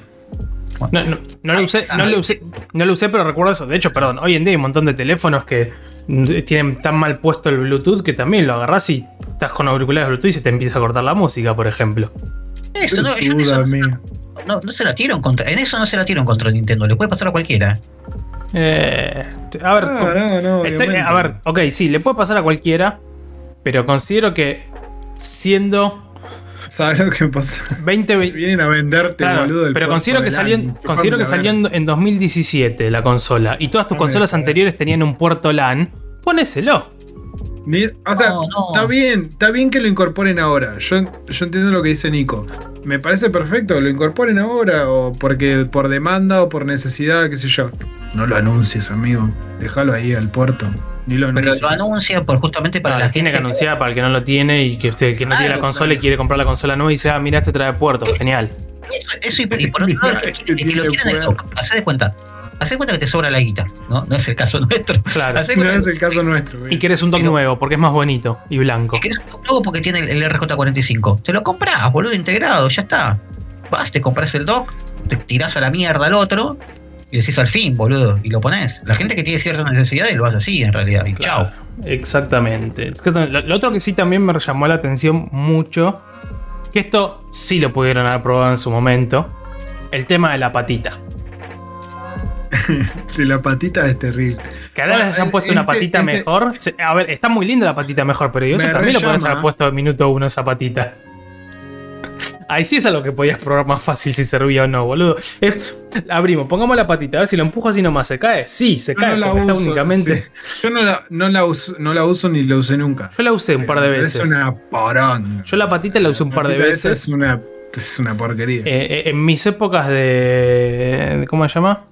No, no, no lo usé, no lo usé, no lo usé, pero recuerdo eso. De hecho, perdón, hoy en día hay un montón de teléfonos que tienen tan mal puesto el Bluetooth que también lo agarrás y estás con auriculares Bluetooth y se te empieza a cortar la música, por ejemplo. Eso, no, yo en eso no, no se la tiro en contra. En eso no se la tiro en contra de Nintendo, le puede pasar a cualquiera. Eh, a ver, Ah, no, no, Este- obviamente. a ver, ok, sí, le puede pasar a cualquiera, pero considero que siendo ¿Sabes lo que pasa? 20, ve- Vienen a venderte, claro, boludo. del pero considero que salió, LAN. considero que salió la en, en 2017 la consola y todas tus consolas anteriores tenían un puerto LAN, ponéselo. Ni- o sea, No, no. está bien, está bien que lo incorporen ahora. Yo, yo entiendo lo que dice Nico. Me parece perfecto que lo incorporen ahora, o porque por demanda o por necesidad, qué sé yo. No lo anuncies, amigo. Déjalo ahí al puerto. Ni lo Pero lo anuncia por justamente para la tiene gente. que anunciar para el que no lo tiene y que el que no tiene la Claro, consola y quiere comprar la consola nueva y dice, ah, mira, este trae puerto, genial. Eso, eso y, y por otro lado, el que, el que lo tiene quiere en el juego. dock, hacé de cuenta. Hacé de cuenta que te sobra la guita, ¿no? No es el caso nuestro. Claro. Hacé No es el caso nuestro. Y güey. quieres un dock nuevo porque es más bonito y blanco. que querés un dock nuevo porque tiene el, el RJ45. Te lo compras, boludo, integrado, ya está. Vas, te compras el dock, te tirás a la mierda al otro y decís al fin, boludo, y lo pones. La gente que tiene ciertas necesidades lo hace así, en realidad. Y Claro, chao. Exactamente. Lo, otro que sí también me llamó la atención mucho, que esto sí lo pudieron haber probado en su momento, el tema de la patita. de la patita es terrible. Que ahora les hayan puesto una este- patita este- mejor. a ver, está muy linda la patita mejor, pero yo Me también lo podés haber puesto en minuto uno esa patita. Ahí sí es algo que podías probar más fácil si servía o no, boludo. Es- abrimos, pongamos la patita, a ver si lo empujo así nomás se cae. Sí, se Yo cae, no la uso, únicamente. sí. Yo no la, no, la uso, no la uso ni la usé nunca. Yo la usé un par de veces. Es una poronga. Yo la patita la usé un par de veces. Es una, es una porquería. Eh, eh, en mis épocas de. ¿Cómo se llama?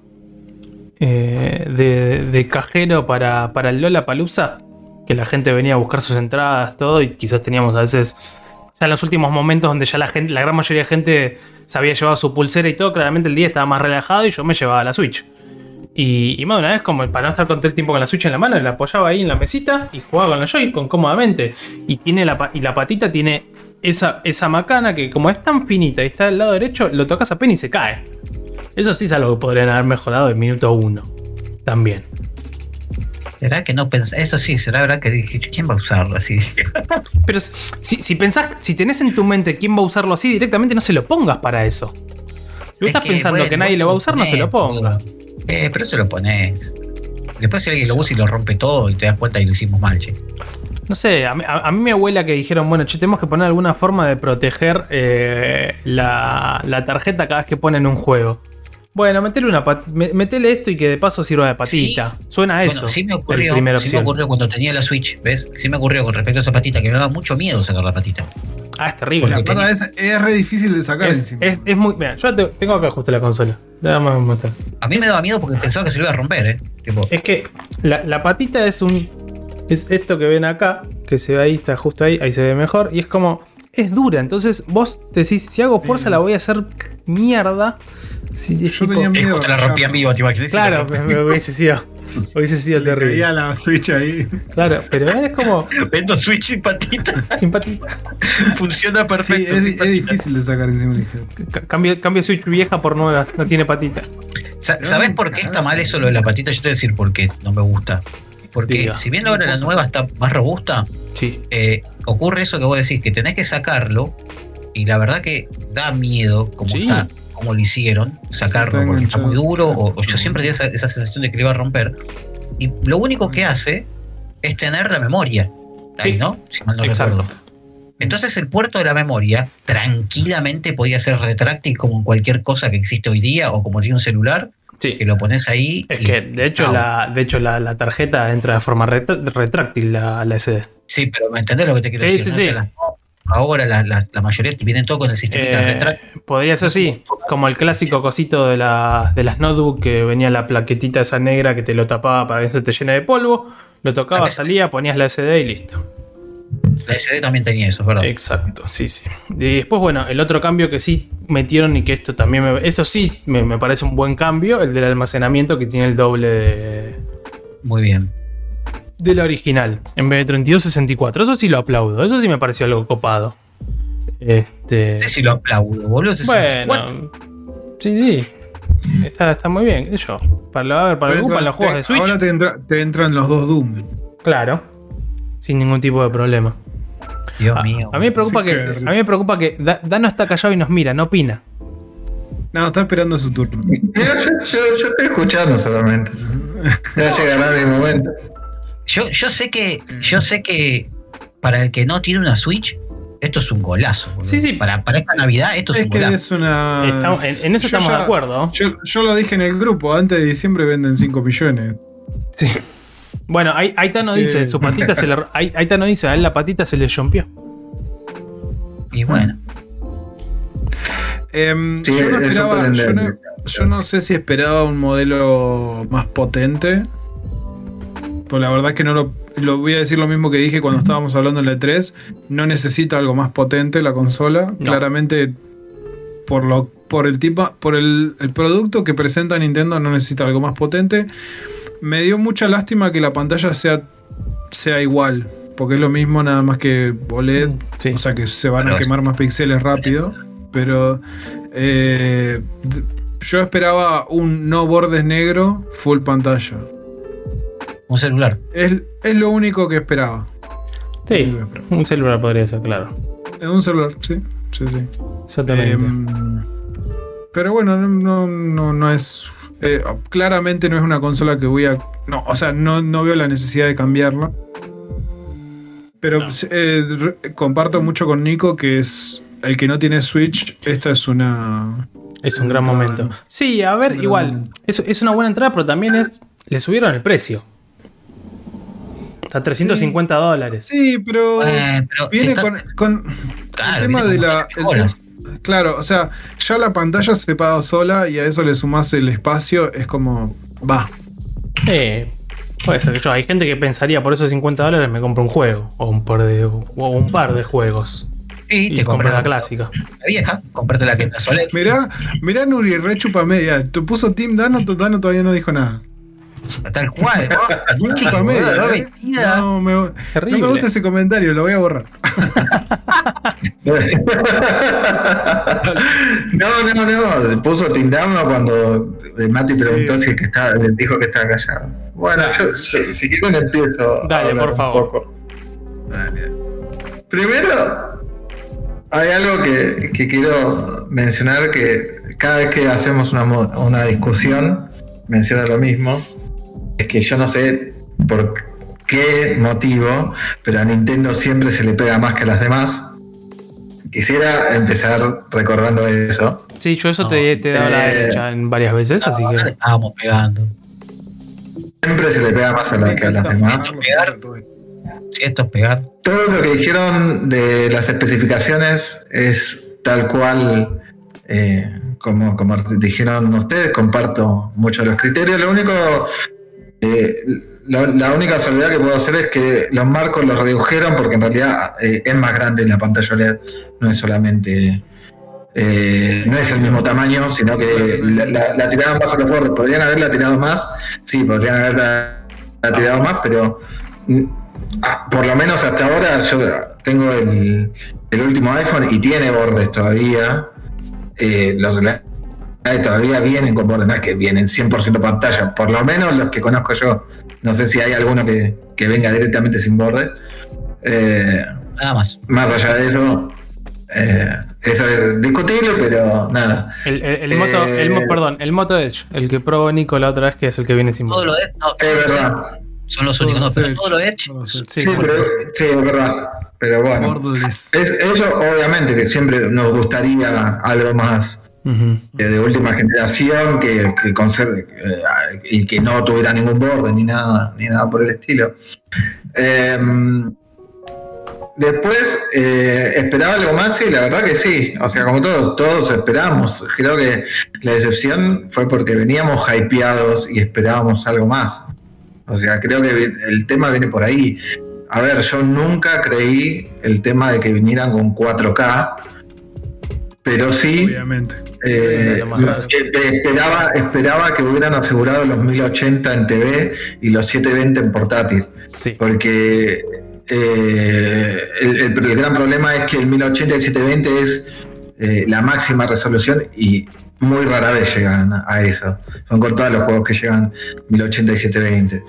Eh, de, de cajero para, para el Lola Palusa. Que la gente venía a buscar sus entradas, todo. Y quizás teníamos a veces. En los últimos momentos donde ya la gran mayoría de gente se había llevado su pulsera y todo. Claramente el día estaba más relajado y yo me llevaba la Switch. Y, y más una vez, como para no estar con todo el tiempo con la Switch en la mano, la apoyaba ahí en la mesita y jugaba con la Joy-Con cómodamente. Y, tiene la, y la patita tiene esa, esa macana que, como es tan finita y está del lado derecho, lo tocas apenas y se cae. Eso sí es algo que podrían haber mejorado en minuto uno. También. ¿Será que no pensás? Eso sí, será verdad que dije, ¿quién va a usarlo así? Pero si, si pensás, si tenés en tu mente quién va a usarlo así, directamente no se lo pongas para eso. Si vos Es estás que, pensando bueno, que nadie lo va a usar, no se lo ponés, ponga. boludo. Eh, pero se lo pones. Después si alguien lo usa y lo rompe todo y te das cuenta y lo hicimos mal, che. No sé, a mí, a- a mí mi abuela que dijeron, bueno, che, tenemos que poner alguna forma de proteger eh, la, la tarjeta cada vez que ponen un juego. Bueno, metele, una metele esto y que de paso sirva de patita. Suena a Bueno, eso. sí me ocurrió, sí me ocurrió cuando tenía la Switch, ¿ves? Sí me ocurrió con respecto a esa patita, que me daba mucho miedo sacar la patita. Ah, es terrible. La porque pata es, es re difícil de sacar Es, encima. es- es muy. Mira, yo te- tengo acá justo la consola. Déjame mostrar. A mí me daba miedo porque pensaba que se lo iba a romper, ¿eh? Tipo, Es que la, la patita es un. Es esto que ven acá, que se ve ahí, está justo ahí, ahí se ve mejor. Y es como. Es dura, entonces vos decís, si hago fuerza la voy a hacer mierda. Si es Yo tipo- tenía eh, miedo. justo la vivo, ¿te imaginas? Claro, hubiese sido. Hubiese sido Le terrible. caía la Switch ahí. Claro, pero es como Vendo Switch sin patita. simpática. Funciona Sí, perfecto. es, sin es patita. difícil de sacar encima. Cambio, cambio Switch vieja por nuevas, no tiene patita. Sa- ¿Sabés por qué está mal eso lo de la patita? Yo te voy a decir por qué no me gusta. Porque Diga. si bien ahora la nueva está más robusta, Sí. eh, ocurre eso que vos decís, que tenés que sacarlo y la verdad que da miedo como Sí. está, como lo hicieron, sacarlo porque está muy duro o, o yo siempre tenía esa, esa sensación de que lo iba a romper. Y lo único que hace es tener la memoria. Ahí, Sí. ¿no? Si mal no Exacto. recuerdo. Entonces el puerto de la memoria tranquilamente podía ser retráctil como en cualquier cosa que existe hoy día o como tiene un celular, Sí. que lo pones ahí. Es y- que de hecho, la, de hecho la, la tarjeta entra de forma retr- retráctil, la, la SD. Sí, pero ¿me entendés lo que te quiero Sí, decir? sí, no? sí. O sea, las- ahora la, la- la mayoría vienen todo con el sistema Eh, podría ser así, como el clásico cosito de, la, de las notebook que venía la plaquetita esa negra que te lo tapaba para que no se te llene de polvo. Lo tocabas, Ah, salía, ponías la SD y listo. La SD también tenía eso, es ¿verdad? Exacto, sí, sí. Y después, bueno, el otro cambio que sí metieron y que esto también me, Eso sí me, me parece un buen cambio, el del almacenamiento que tiene el doble de, Muy bien. De la original, en vez de 32, 64. Eso sí lo aplaudo, eso sí me pareció algo copado. Este. Ese sí lo aplaudo, boludo. 64. Bueno, sí, sí. Está, está muy bien, qué yo. Para, lo- a ver, para el para los juegos te- de Switch, Ahora te, entra- te entran los dos Doom. claro. Sin ningún tipo de problema. Dios A, mío. a mí me preocupa Sí, que, que- a mí me preocupa que Da- Dano está callado y nos mira, no opina. No, está esperando su turno. Yo, yo- yo- yo estoy escuchando solamente. Ya llegará mi momento. Yo, yo sé que. Yo sé que para el que no tiene una Switch, esto es un golazo. boludo. Sí, sí. Para, para esta Navidad, esto es, Es un que golazo. es una. Estamos- en, en eso Yo estamos ya- de acuerdo. Yo, yo lo dije en el grupo, antes de diciembre venden 5 millones. Sí. Bueno, Ai- Aitano Sí. dice, su patita se le. Ai- Aitano dice, a él la patita se le rompió. Y bueno. Em, Sí, yo, no es esperaba- súper yo, no, endeble. yo no sé si esperaba un modelo más potente. Pues la verdad que no lo, lo voy a decir lo mismo que dije cuando estábamos hablando en la E3. No necesita algo más potente la consola. No. Claramente, por lo por el tipo, por el, el producto que presenta Nintendo, no necesita algo más potente. Me dio mucha lástima que la pantalla sea, sea igual. Porque es lo mismo, nada más que OLED. Sí. O sea que se van Bueno, a quemar más píxeles rápido. Pero eh, yo esperaba un no bordes negro full pantalla. Un celular. Es, es lo único que esperaba. Sí, un celular podría ser, claro. En un celular, sí. Sí, sí. Exactamente. Em, pero bueno, no, no, no, no es Eh, claramente no es una consola que voy a. No, o sea, no, no veo la necesidad de cambiarla. Pero No. eh, re- comparto mucho con Nico que es el que no tiene Switch. Esta es una. Es un gran momento. Sí, a ver, igual. Es, es una buena entrada, pero también es. Le subieron el precio. Hasta 350 dólares. Sí, pero. Viene está- con, con claro, el tema viene de la. el claro, o sea, ya la pantalla se paga sola y a eso le sumás el espacio, es como. Va. Eh, puede ser que yo. Hay gente que pensaría por esos 50 dólares me compro un juego. O un par de, o un par de juegos. Sí, Y te compro compras la clásica. La vieja, comprate la que es OLED. Mirá, mirá Nuri, re chupa media. Te puso Team Dano, Dano todavía no dijo nada. Tal cual. ¿no? ¿eh? vestida. No, me, no me gusta ese comentario, lo voy a borrar. no, no, no. Puso Tindamo cuando eh, Mati preguntó Sí. si es que estaba, dijo que estaba callado. Bueno, yo, yo- si quieren empiezo. Dale, por un favor. Primero, hay algo que, que quiero mencionar que cada vez que hacemos una, una discusión, menciona lo mismo. Es que yo no sé por qué motivo, pero a Nintendo siempre se le pega más que a las demás. Quisiera empezar recordando eso. Sí, yo eso te, te he dado la Eh, derecha en varias veces, así que. estábamos pegando. Siempre se le pega más a, la que a las demás. Si esto es pegar. Todo lo que dijeron de las especificaciones es tal cual eh, como, como dijeron ustedes, comparto muchos de los criterios. Lo único, eh, la, única salvedad que puedo hacer es que los marcos los redujeron porque en realidad eh, es más grande la pantalla OLED, no es solamente. eh, no es el mismo tamaño, sino que la, la- tiraron más a los bordes. Podrían haberla tirado más, sí, podrían haberla la tirado más, pero mm, Ah, por lo menos hasta ahora yo tengo el, el último iPhone y tiene bordes todavía. Los todavía vienen con bordes, no es que vienen 100% pantalla. Por lo menos los que conozco yo. No sé si hay alguno que, que venga directamente sin bordes. Eh, Nada más. más allá de eso, eh, eso es discutible, pero nada. El, el- el moto, Eh, el perdón, el Moto Edge, el que probó Nico la otra vez, que es el que viene sin Todo motor. lo de. No, Es verdad. son los únicos. No, Todo pero Edge. todo lo Edge. Sí, Sí, sí. pero, sí, es verdad. Pero bueno. Es, eso obviamente que siempre nos gustaría algo más De última generación que, que conserve eh, y que no tuviera ningún borde ni nada, ni nada por el estilo. Eh, después eh, esperaba algo más y la verdad que sí. O sea, como todos, todos esperamos. Creo que la decepción fue porque veníamos hypeados y esperábamos algo más. O sea, creo que el tema viene por ahí. A ver, yo nunca creí el tema de que vinieran con 4K, pero sí Obviamente. Eh, esperaba, esperaba que hubieran asegurado los 1080 en TV y los 720 en portátil. Sí. Porque eh, el, el- el gran problema es que el 1080 y el 720 es eh, la máxima resolución y muy rara vez llegan a eso. Son con todos los juegos que llegan 1080 y 720.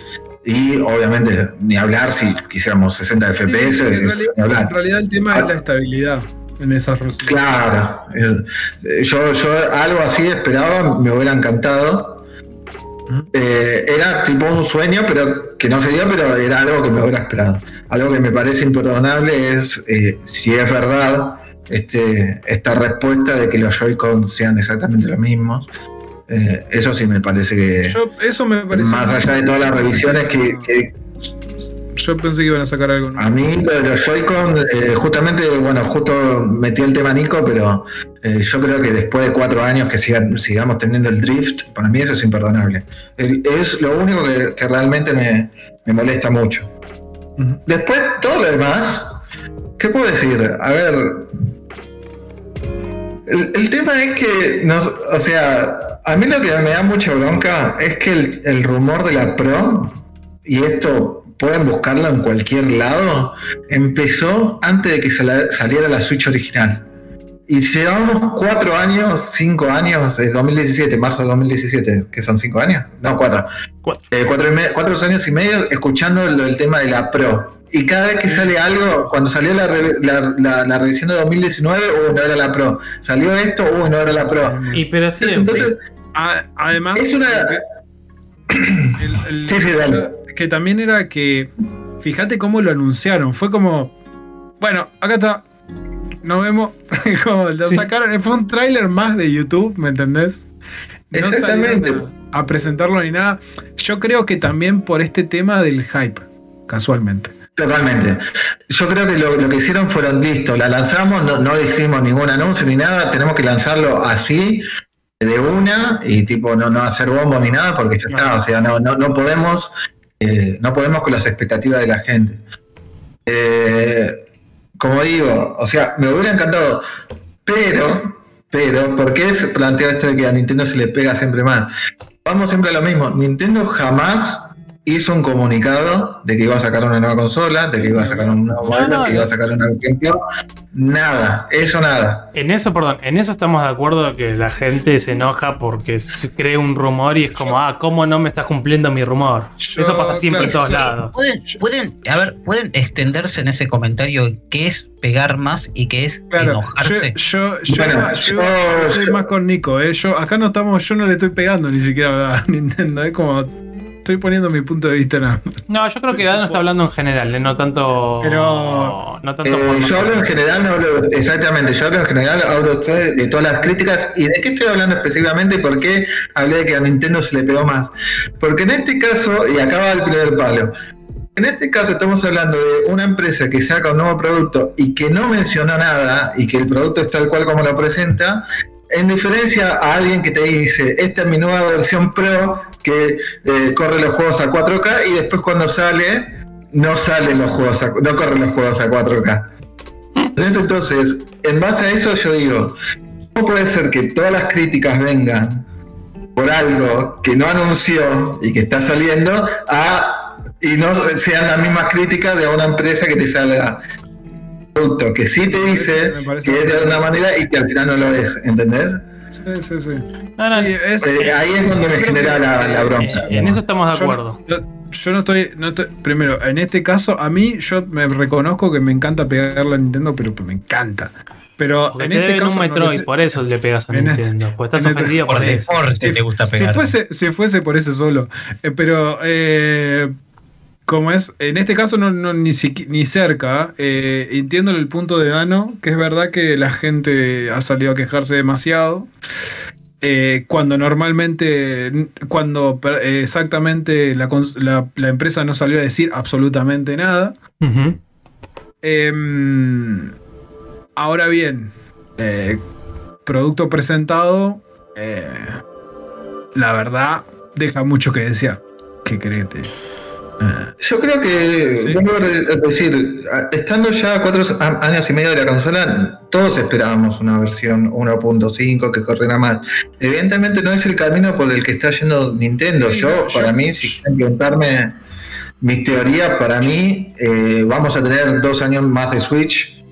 Y obviamente, ni hablar si quisiéramos 60 FPS, Sí, en, realidad, ni hablar. en realidad el tema es la estabilidad en esas resoluciones. Claro, eh, yo, yo algo así esperaba, me hubiera encantado. Eh, era tipo un sueño, pero que no se dio, pero era algo que me hubiera esperado. Algo que me parece imperdonable es eh, si es verdad este, esta respuesta de que los Joy-Con sean exactamente los mismos. Eh, eso sí me parece que, Yo, eso me parece. más allá de todas las revisiones que, que, Yo pensé que iban a sacar algo. A mí lo de los Joy-Con, eh, justamente, bueno, justo metí el tema Nico, pero eh, yo creo que después de cuatro años que sigamos teniendo el drift, para mí eso es imperdonable. El- es lo único que, que realmente me, me molesta mucho. Después, todo lo demás, ¿qué puedo decir? A ver, el, el tema es que, nos, o sea, a mí lo que me da mucha bronca es que el, el rumor de la Pro, y esto pueden buscarlo en cualquier lado, empezó antes de que saliera la Switch original. Y llevamos cuatro años, cinco años, es 2017, marzo de 2017, que son cinco años, no, cuatro. Cuatro. Eh, cuatro, y me- cuatro años y medio escuchando lo- el tema de la Pro. Y cada vez que sale algo, cuando salió la, la- la- la revisión de 2019, uy, no era la Pro. Salió esto, uy, no era la Pro. Y pero sí, Entonces, A- además, Es una- el- el- Sí, sí, dale. Que también era que, fíjate cómo lo anunciaron, fue como, bueno, acá está, nos vemos, como lo Sí. sacaron, fue un tráiler más de YouTube, ¿me entendés? No Exactamente. a, a presentarlo ni nada. Yo creo que también por este tema del hype, casualmente. Totalmente. Yo creo que lo, lo que hicieron fueron listo, la lanzamos, no, no hicimos ningún anuncio ni nada, tenemos que lanzarlo así, de una, y tipo no, no hacer bombo ni nada, porque ya está, o sea, no, no, no podemos, eh, no podemos con las expectativas de la gente. Eh, como digo, o sea, me hubiera encantado, pero, pero, ¿por qué se plantea esto de que a Nintendo se le pega siempre más? Vamos siempre a lo mismo, Nintendo jamás hizo un comunicado de que iba a sacar una nueva consola, de que iba a sacar un nuevo No, modelo, no, que iba a sacar una. Nada, eso nada. En eso, perdón, en eso estamos de acuerdo que la gente se enoja porque se cree un rumor y es como, ah, ¿cómo no me estás cumpliendo mi rumor? Yo, eso pasa siempre en todos sí. lados. Pueden, pueden, a ver, pueden extenderse en ese comentario qué es pegar más y qué es Claro, enojarse. yo, yo, yo, Bueno, yo- yo- yo estoy más con Nico, ¿eh? Yo, acá no estamos, yo no le estoy pegando ni siquiera a Nintendo, es como estoy poniendo mi punto de vista nada más. No, yo creo que Dano está hablando en general, ¿eh? no tanto. Pero- No tanto Eh, yo hablo en general, no hablo, exactamente, yo hablo en general, hablo de, todas las críticas. ¿Y de qué estoy hablando específicamente? ¿Por qué hablé de que a Nintendo se le pegó más? Porque en este caso, y acá va el primer palo, en este caso estamos hablando de una empresa que saca un nuevo producto y que no mencionó nada y que el producto es tal cual como lo presenta, en diferencia a alguien que te dice, esta es mi nueva versión Pro que eh, corre los juegos a 4K y después cuando sale, no salen los juegos, a- no corren los juegos a 4K. Entonces, entonces, en base a eso yo digo, ¿cómo puede ser que todas las críticas vengan por algo que no anunció y que está saliendo a y no sean las mismas críticas de una empresa que te salga un producto que sí te dice que es de una manera y que al final no lo es, ¿entendés? Sí, sí, sí. No, no, Sí, es- Eh, ahí es donde me genera que- la, la eh, bronca. en eso estamos de acuerdo. Yo, yo no estoy, no estoy- Primero, en este caso, a mí, yo me reconozco que me encanta pegarle a Nintendo, pero me encanta. Pero Porque en te este deben caso. un no Metroid, le- por eso le pegas a este- Nintendo. Porque estás en este- ofendido por Por eso. te gusta si pegar. fuese, si fuese por eso solo. Eh, pero, eh, como es, en este caso no, no- ni, ni cerca. eh, entiendo el punto de Dano, que es verdad que la gente ha salido a quejarse demasiado. eh, cuando normalmente, cuando eh, exactamente la, la- la empresa no salió a decir absolutamente nada. Em, ahora bien, eh, producto presentado, eh, la verdad, deja mucho que desear. ¿Qué crees? Yo creo que, Sí. decir, estando ya cuatro años y medio de la consola, todos esperábamos una versión 1.5 que corriera más. Evidentemente no es el camino por el que está yendo Nintendo. Sí, yo, para mí, si quieren preguntarme mis teorías, para mí eh, vamos a tener dos años más de Switch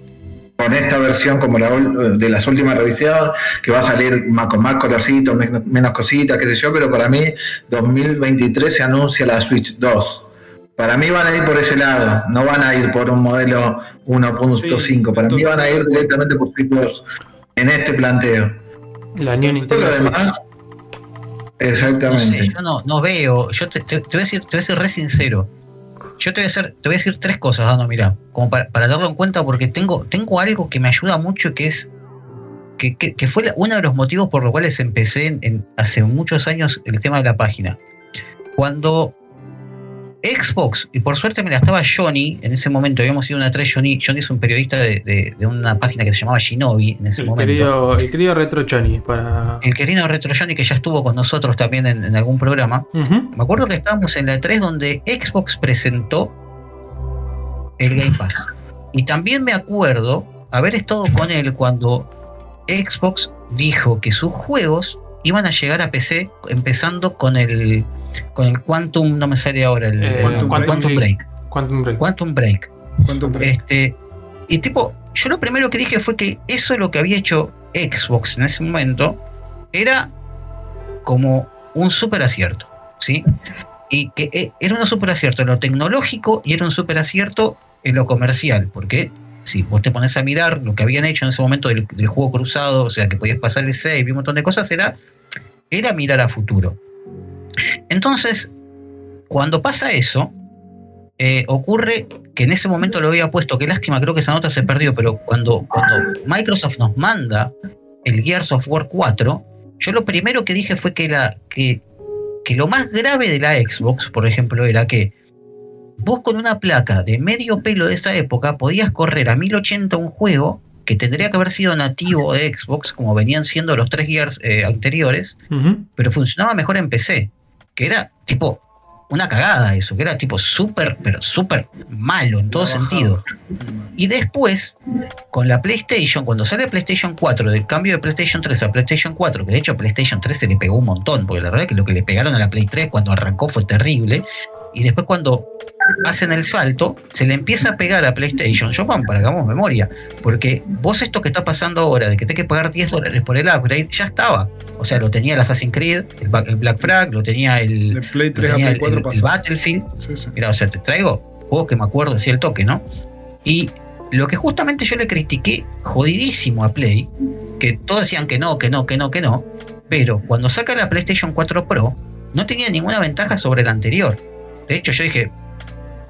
con esta versión como la de las últimas revisiones, que va a salir más, con más colorcitos, menos, menos cositas, qué sé yo, pero para mí 2023 se anuncia la Switch 2. Para mí van a ir por ese lado, no van a ir por un modelo 1.5, Sí, para mí van a ir directamente por Switch 2 en este planteo. La Todo Nintendo lo Switch. demás, No exactamente. sé, yo no, no veo. Yo te, te- te voy a decir, te voy a ser re sincero. Yo te voy a hacer, te voy a decir tres cosas, Dano, mira, como para, para tenerlo en cuenta, porque tengo, tengo algo que me ayuda mucho, que es que, que- que fue la- uno de los motivos por los cuales empecé en- en- hace muchos años el tema de la página. Cuando Xbox, y por suerte me la estaba Johnny, en ese momento habíamos ido a una 3, Johnny, Johnny es un periodista de, de- de una página que se llamaba Shinobi en ese El momento. querido, el querido Retro Johnny para. El querido Retro Johnny que ya estuvo con nosotros también en- en algún programa. Me acuerdo que estábamos en la 3 donde Xbox presentó el Game Pass. Y también me acuerdo haber estado con él cuando Xbox dijo que sus juegos iban a llegar a PC empezando con el con el Quantum, no me sale ahora, el, Eh, el Quantum Quantum, Break. Break. Quantum Break. Quantum Break. ¿Cuánto pre- Este, y tipo, yo lo primero que dije fue que eso lo que había hecho Xbox en ese momento era como un super acierto, ¿sí? Y que eh, era un super acierto en lo tecnológico y era un super acierto en lo comercial, porque si vos te pones a mirar lo que habían hecho en ese momento del, del juego cruzado, o sea, que podías pasar el save y un montón de cosas, era era mirar a futuro. Entonces, cuando pasa eso, eh, ocurre que en ese momento lo había puesto, qué lástima, creo que esa nota se perdió, pero cuando, cuando Microsoft nos manda el Gears of War 4, yo lo primero que dije fue que, la, que, que lo más grave de la Xbox, por ejemplo, era que vos con una placa de medio pelo de esa época podías correr a 1080 un juego que tendría que haber sido nativo de Xbox, como venían siendo los tres Gears eh, anteriores, pero funcionaba mejor en PC, que era tipo una cagada eso, que era tipo súper, pero súper malo en todo sentido. Y después, con la PlayStation, cuando sale PlayStation 4, del cambio de PlayStation 3 a PlayStation 4, que de hecho PlayStation 3 se le pegó un montón, porque la verdad es que lo que le pegaron a la Play 3 cuando arrancó fue terrible, y después cuando hacen el salto, se le empieza a pegar a PlayStation. Yo, vamos, para que hagamos memoria, porque vos esto que está pasando ahora, de que tenés que pagar 10 dólares por el upgrade, ya estaba. O sea, lo tenía el Assassin's Creed, el, Black Flag, lo tenía el, Play lo 3 a tenía el- 4 el- el. Battlefield, Sí, sí. Mira, o sea, te traigo juegos que me acuerdo así el toque, ¿no? Y lo que justamente yo le critiqué jodidísimo a Play, que todos decían que no, que no, que no, que no, pero cuando saca la PlayStation 4 Pro, no tenía ninguna ventaja sobre la anterior. De hecho, yo dije,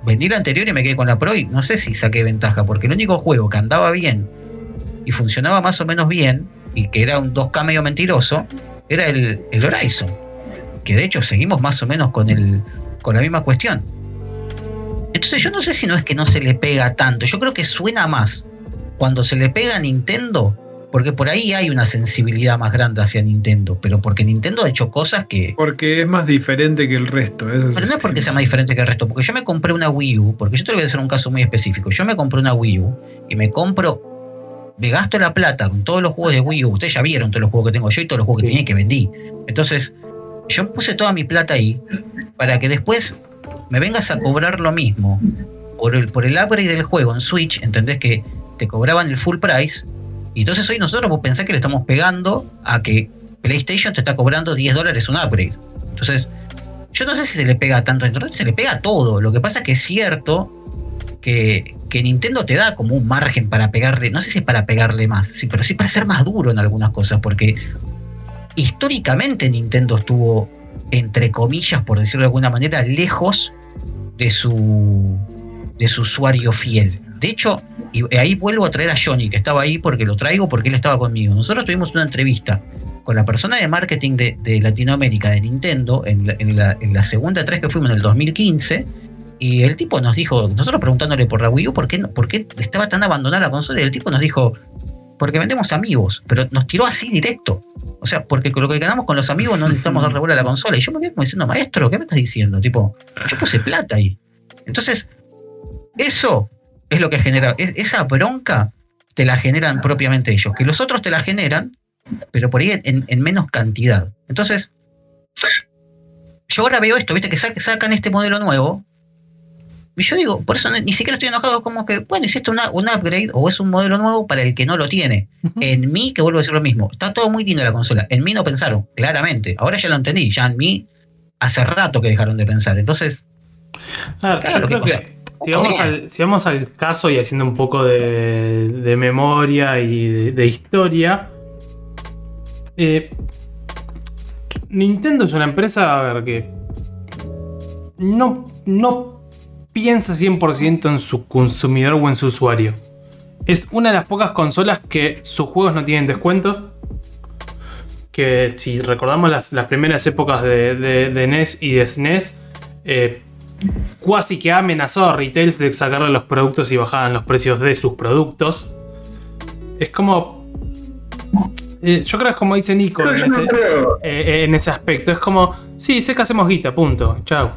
vendí la anterior y me quedé con la Pro y no sé si saqué ventaja, porque el único juego que andaba bien y funcionaba más o menos bien, y que era un 2K medio mentiroso, era el, el Horizon. Que de hecho seguimos más o menos con, el, con la misma cuestión. Entonces yo no sé si no es que no se le pega tanto, yo creo que suena más cuando se le pega a Nintendo, porque por ahí hay una sensibilidad más grande hacia Nintendo, pero porque Nintendo ha hecho cosas que... Porque es más diferente que el resto. Pero no es porque sea más diferente que el resto, porque yo me compré una Wii U, porque yo te voy a hacer un caso muy específico, yo me compré una Wii U y me compro, me gasto la plata con todos los juegos de Wii U, ustedes ya vieron todos los juegos que tengo yo y todos los juegos que Sí. tenía y que vendí. Entonces, yo puse toda mi plata ahí para que después me vengas a cobrar lo mismo por el, por el upgrade del juego en Switch, entendés que te cobraban el full price, y entonces hoy nosotros vos pensás que le estamos pegando a que PlayStation te está cobrando 10 dólares un upgrade. Entonces, yo no sé si se le pega tanto a Internet, se le pega todo. Lo que pasa es que es cierto que, que Nintendo te da como un margen para pegarle, no sé si es para pegarle más, sí, pero sí para ser más duro en algunas cosas, porque históricamente Nintendo estuvo, entre comillas, por decirlo de alguna manera, lejos de su, de su usuario fiel. De hecho, y ahí vuelvo a traer a Johnny, que estaba ahí porque lo traigo porque él estaba conmigo. Nosotros tuvimos una entrevista con la persona de marketing de, Latinoamérica de Nintendo en la, en la- en segunda 3 que fuimos en el 2015. Y el tipo nos dijo, nosotros preguntándole por la Wii U, ¿por qué, por qué estaba tan abandonada la consola? Y el tipo nos dijo, porque vendemos amigos, pero nos tiró así directo. O sea, porque con lo que ganamos con los amigos no necesitamos darle bola a la consola. Y yo me quedé como diciendo, maestro, ¿qué me estás diciendo? Tipo, yo puse plata ahí. Entonces, eso es lo que genera, es- esa bronca te la generan propiamente ellos, que los otros te la generan, pero por ahí en, en menos cantidad. Entonces, yo ahora veo esto, viste, que sa- sacan este modelo nuevo. Y yo digo, por eso ni siquiera estoy enojado, como que, bueno, hiciste una, un upgrade o es un modelo nuevo para el que no lo tiene. En mí, que vuelvo a decir lo mismo, está todo muy linda la consola. En mí no pensaron, claramente. Ahora ya lo entendí, ya en mí hace rato que dejaron de pensar. Entonces, A ver, Claro, que- o sea, que si vamos, al, caso y haciendo un poco de, memoria y de, historia, eh, Nintendo es una empresa que no, no piensa 100% en su consumidor o en su usuario. Es una de las pocas consolas que sus juegos no tienen descuentos. Que si recordamos las, las primeras épocas de, de- NES y de SNES, cuasi que ha amenazado a retail de sacarle los productos y bajaran los precios de sus productos. Es como. eh, yo creo que es como dice Nico en ese, eh, en ese aspecto. Es como, sí, sé que hacemos guita, punto. Chao.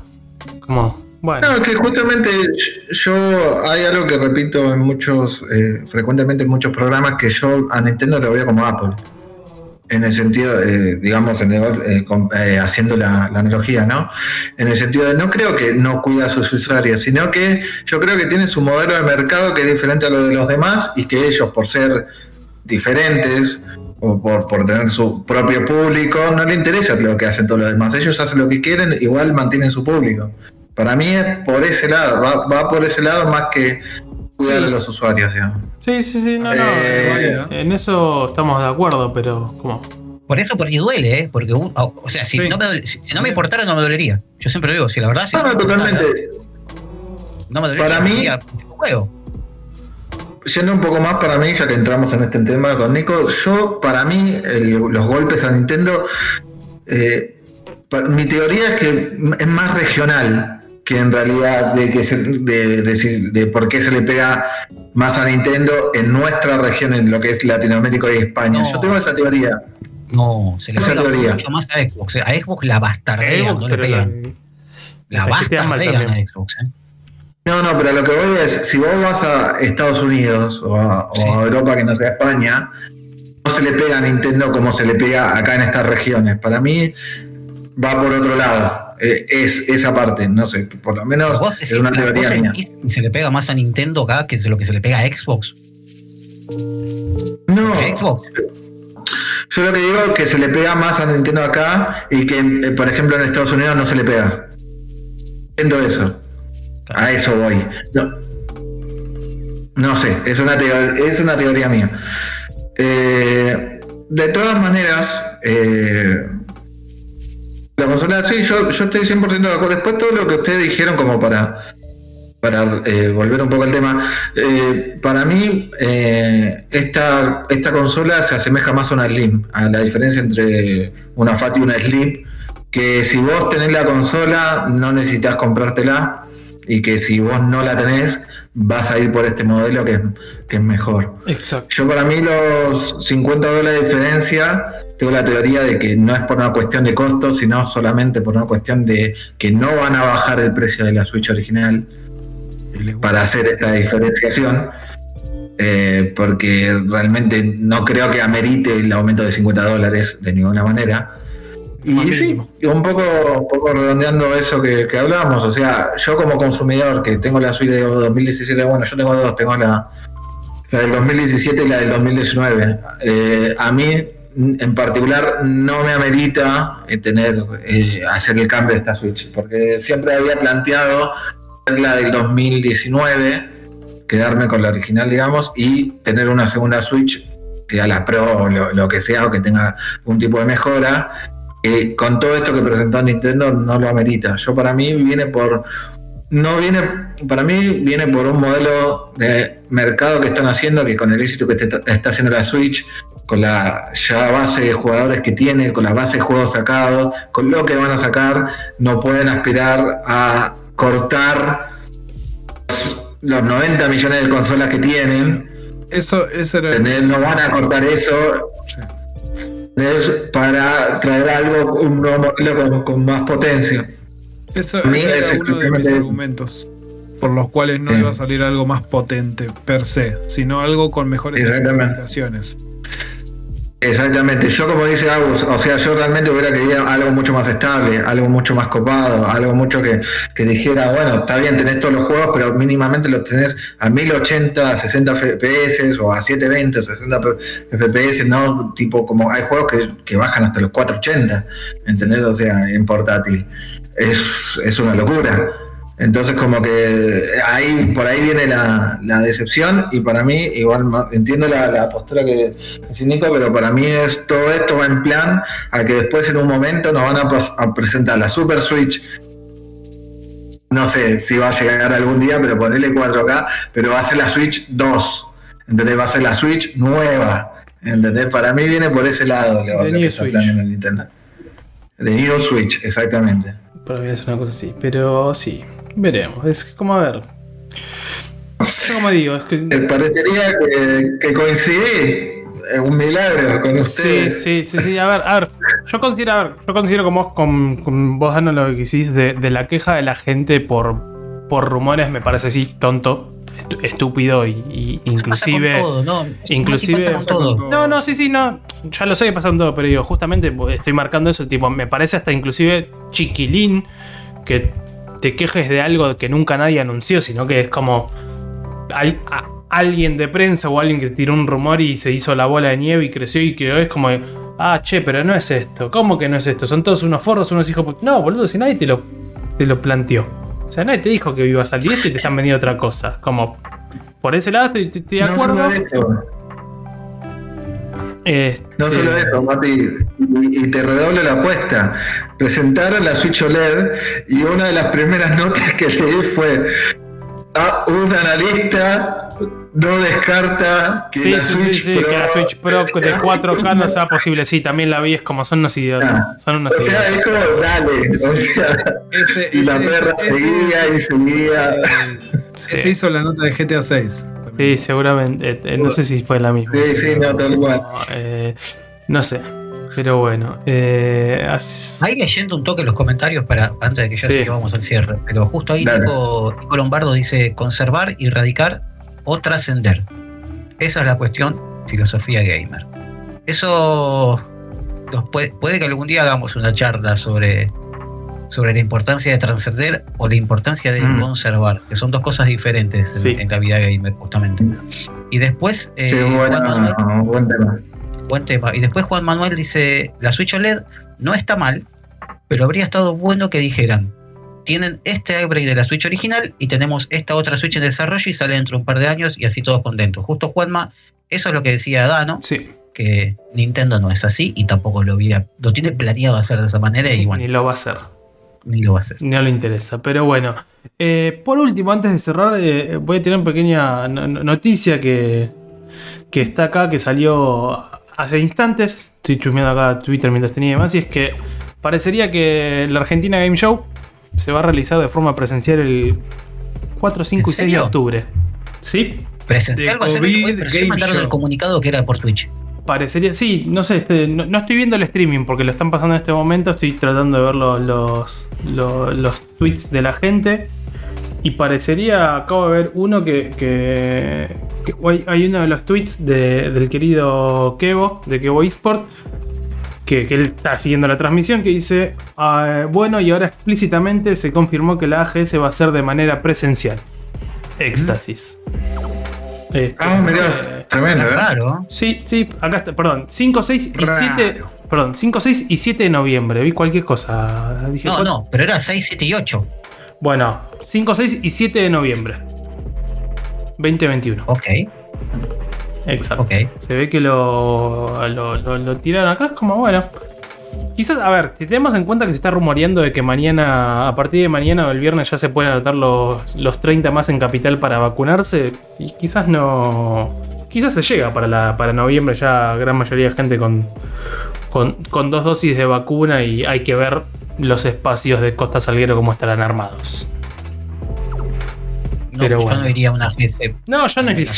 Como, bueno. No, que justamente yo hay algo que repito en muchos, eh, frecuentemente en muchos programas, que yo a Nintendo lo veo como Apple. En el sentido, eh, digamos, en el- eh, eh, haciendo la, la analogía, ¿no? En el sentido de no creo que no cuida a sus usuarios, sino que yo creo que tiene su modelo de mercado que es diferente a lo de los demás y que ellos, por ser diferentes o por, por tener su propio público, no le interesa lo que hacen todos los demás. Ellos hacen lo que quieren, igual mantienen su público. Para mí es por ese lado, va, va por ese lado más que cuidar Sí. a los usuarios, digamos. Sí, sí, sí, no, no. Eh, eh, en eso estamos de acuerdo, pero como. Por eso, porque duele, ¿eh? Porque, un- o o sea, si, Sí. no me, dole- si si no me importara, no me dolería. Yo siempre lo digo, si la verdad, si No, no, me totalmente. no me dolería. Para mí- diría, juego. Yendo un poco más para mí, ya que entramos en este tema con Nico, yo, para mí, el- los golpes a Nintendo, eh, mi teoría es que es más regional que en realidad de, que se- de, de- de por qué se le pega más a Nintendo en nuestra región, en lo que es Latinoamérica y España. No. Yo tengo esa teoría. No, se le Esa pega teoría. mucho más a Xbox. eh. A Xbox la bastardean, Xbox, no le pero pegan. La, la bastardean a. Xbox, ¿eh? No, no, pero lo que voy es, si vos vas a Estados Unidos o a, o Sí. a Europa que no sea España, no se le pega a Nintendo como se le pega acá en estas regiones. Para mí va por otro lado. Eh, es esa parte, no sé, por lo menos Vos es una teoría mía. que se le pega más a Nintendo acá que lo que se le pega a Xbox. No, Xbox. yo lo que digo es que se le pega más a Nintendo acá y que, eh, por ejemplo, en Estados Unidos no se le pega. Entiendo eso. A eso voy. No, no sé, es una, es una teoría mía. Eh, de todas maneras, eh, la consola, sí, yo, yo estoy 100% de acuerdo. Después todo lo que ustedes dijeron como para, para eh, volver un poco al tema, eh, para mí eh, esta, esta consola se asemeja más a una Slim, a la diferencia entre una Fat y una Slim, que si vos tenés la consola no necesitas comprártela y que si vos no la tenés vas a ir por este modelo que, que es mejor. Exacto. Yo para mí los 50 dólares de diferencia, tengo la teoría de que no es por una cuestión de costos, sino solamente por una cuestión de que no van a bajar el precio de la Switch original para hacer esta diferenciación. eh, porque realmente no creo que amerite el aumento de 50 dólares de ninguna manera. Y sí, un poco, un poco redondeando eso que, que hablábamos, o sea, yo como consumidor que tengo la suite de 2017, bueno, yo tengo dos, tengo la, la del 2017 y la del 2019. Eh, a mí en particular no me amerita eh, tener eh, hacer el cambio de esta Switch, porque siempre había planteado la del 2019, quedarme con la original, digamos, y tener una segunda Switch, sea la Pro o lo, lo que sea, o que tenga un tipo de mejora. Con todo esto que presentó Nintendo no lo amerita. Yo para mí viene por no viene, para mí viene por un modelo de mercado que están haciendo, que con el éxito que te- está haciendo la Switch, con la ya base de jugadores que tiene, con la base de juegos sacados, con lo que van a sacar, no pueden aspirar a cortar los 90 millones de consolas que tienen, Eso, eso era. no van a cortar eso. Para traer algo, un nuevo modelo con, con más potencia. Eso mí es uno de mis argumentos por los cuales no Sí. iba a salir algo más potente per se, sino algo con mejores especificaciones. Exactamente, yo como dice Agus, o sea, yo realmente hubiera querido algo mucho más estable, algo mucho más copado, algo mucho que, que dijera, bueno, está bien, tenés todos los juegos, pero mínimamente los tenés a 1080, 60 FPS o a 720, 60 FPS, no tipo como hay juegos que, que bajan hasta los 480, ¿entendés? O sea, en portátil. Es, es una locura. Entonces como que ahí por ahí viene la, la decepción y para mí igual entiendo la, la postura que dice Nico, pero para mí es todo esto va en plan a que después en un momento nos van a, a presentar la Super Switch. No sé si va a llegar algún día, pero ponerle 4K, pero va a ser la Switch 2. ¿Entendés? Va a ser la Switch nueva. ¿Entendés? Para mí viene por ese lado lo, lo que está planeando Nintendo. De New Switch, exactamente. Pero voy a hacer una cosa así. Pero sí, veremos. Es como a ver. Como digo, es que. Me parecería que, que coincidí. Es un milagro con Sí, ustedes. sí, sí, sí. A ver, a ver. Yo considero, a ver, yo considero como vos, con, con vos dando lo que hiciste de, de la queja de la gente por, por rumores, me parece así tonto, estúpido y, y inclusive. Pasa con todo, ¿no? inclusive- Pasa con todo. No, no, sí, sí, no. Ya lo sé que pasa en todo, pero digo, justamente estoy marcando eso. Tipo, me parece hasta inclusive chiquilín que te quejes de algo que nunca nadie anunció, sino que es como al- a- alguien de prensa o alguien que tiró un rumor y se hizo la bola de nieve y creció y quedó. Es como, ah, che, pero no es esto. ¿Cómo que no es esto? Son todos unos forros, unos hijos. No, boludo, si nadie te lo, te lo planteó. O sea, nadie te dijo que iba a salir esto y te están vendiendo otra cosa. Como, por ese lado estoy, estoy de No acuerdo. Este, No solo eso, Mati, y, y te redoble la apuesta. Presentaron la Switch OLED y una de las primeras notas que leí fue "Ah, un analista no descarta que Sí, la sí, sí, Switch sí, Pro que la Switch Pro de 4K no sea posible. Sí, también la vi, es como son unos idiotas. Son unos O sea, idiotas. es como dale, o sea, Ese, y la ese- perra ese- seguía y seguía. Ese Sí. hizo la nota de GTA 6. Sí, seguramente. eh, eh, no sé si fue la misma. Sí, sí, no, tal cual. No, eh, no sé. Pero bueno. Eh, as- Ahí leyendo un toque los comentarios para antes de que ya Sí. sé que vamos al cierre, pero justo ahí. Nico, Nico Lombardo dice conservar, erradicar o trascender. Esa es la cuestión filosofía gamer. Eso nos puede, puede que algún día hagamos una charla sobre, sobre la importancia de trascender o la importancia de Mm. conservar, que son dos cosas diferentes en- Sí. en, la vida gamer, justamente. Y después, eh, Sí, Juan Manuel- bueno, buen tema. Buen tema. Y después Juan Manuel dice, la Switch OLED no está mal, pero habría estado bueno que dijeran, tienen este upgrade de la Switch original y tenemos esta otra Switch en desarrollo y sale dentro de un par de años y así todos contentos. Justo Juanma, eso es lo que decía Dano, sí, que Nintendo no es así y tampoco lo, había, lo tiene planeado hacer de esa manera y ni bueno, lo va a hacer. Ni lo va a hacer. No le interesa. Pero bueno. Eh, por último, antes de cerrar, eh, voy a tener una pequeña no- no- noticia que, que está acá, que salió hace instantes. Estoy chusmeando acá Twitter mientras tenía y demás. Y es que parecería que la Argentina Game Show se va a realizar de forma presencial el 4, 5 y 6 de octubre. ¿Sí? Presencial va a ser hoy, pero sí mandaron el comunicado que era por Twitch. Parecería, sí, no sé, este, no, no estoy viendo el streaming porque lo están pasando en este momento, estoy tratando de ver lo- los, lo- los tweets de la gente y parecería, acabo de ver uno que, que- hay, hay uno de los tweets de- del querido Kevo, de Kevo eSport, que, que él está siguiendo la transmisión, que dice, "Ah, bueno, y ahora explícitamente se confirmó que la AGS va a ser de manera presencial. Éxtasis. Este, Ah, mirá, eh, tremendo, ¿eh? Claro. Sí, sí, acá está, perdón, 5, 6 y Raro. 7. Perdón, 5, 6 y 7 de noviembre. Vi cualquier cosa. Dije, No, ¿cuál? no, pero era 6, 7 y 8. Bueno, 5, 6 y 7 de noviembre. 2021. Ok, Exacto. ok. Se ve que lo, lo, lo- lo tiraron acá. Es como, bueno. Quizás, a ver, si tenemos en cuenta que se está rumoreando de que mañana, a partir de mañana o el viernes ya se pueden anotar los, los 30 más en capital para vacunarse, y quizás no. Quizás se llega para, la, para noviembre ya gran mayoría de gente con, con, con dos dosis de vacuna y hay que ver los espacios de Costa Salguero cómo estarán armados. No, Pero yo bueno. no iría a una GS. No, yo no iría.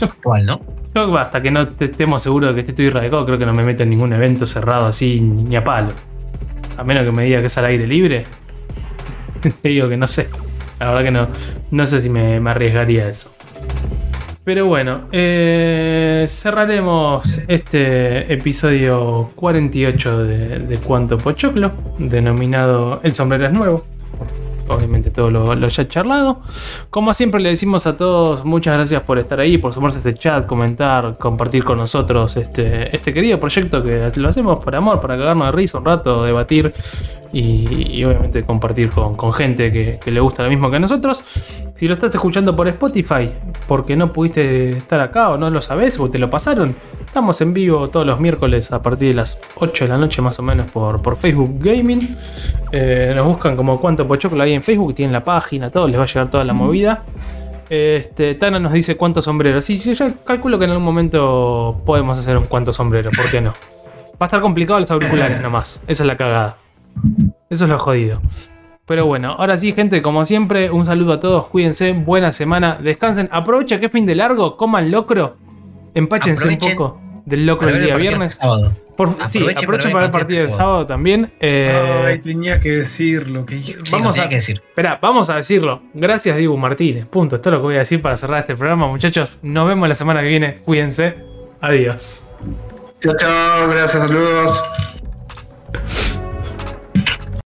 actual, ¿no? Yo hasta que no te- estemos seguros de que esté todo radicado, creo que no me meto en ningún evento cerrado así ni a palo. A menos que me diga que es al aire libre. Te digo que no sé. La verdad que no, no sé si me, me arriesgaría a eso. Pero bueno, eh, cerraremos este episodio 48 de, de Cuanto Pochoclo, denominado El sombrero es nuevo. Obviamente todo lo, ya charlado. Como siempre le decimos a todos, muchas gracias por estar ahí, por sumarse a este chat, comentar, compartir con nosotros este, este querido proyecto que lo hacemos por amor, para cagarnos de risa un rato, debatir y, obviamente compartir con, con gente que, le gusta lo mismo que a nosotros. Si lo estás escuchando por Spotify, porque no pudiste estar acá o no lo sabes o te lo pasaron, estamos en vivo todos los miércoles a partir de las 8 de la noche más o menos por, por Facebook Gaming. Eh, nos buscan como cuánto pochoclo ahí en Facebook, tienen la página, todo, les va a llegar toda la movida. Este, Tana nos dice cuántos sombreros. Sí, yo ya calculo que en algún momento podemos hacer un cuánto sombrero, ¿por qué no? Va a estar complicado los auriculares nomás, esa es la cagada. Eso es lo jodido. Pero bueno, ahora sí, gente, como siempre, un saludo a todos, cuídense, buena semana, descansen, aprovecha que es fin de largo, coman locro, empáchense un Aprovechen poco del locro el día viernes. sábado. Por, Aprovechen sí, aprovechen para el partido del sábado también. eh, Ay, tenía que decirlo. Que hijo. Sí, Vamos no tenía a- que decir. Espera, vamos a decirlo. Gracias, Dibu Martínez. Punto. Esto es lo que voy a decir para cerrar este programa, muchachos. Nos vemos la semana que viene. Cuídense. Adiós. Chao, chao, gracias, saludos.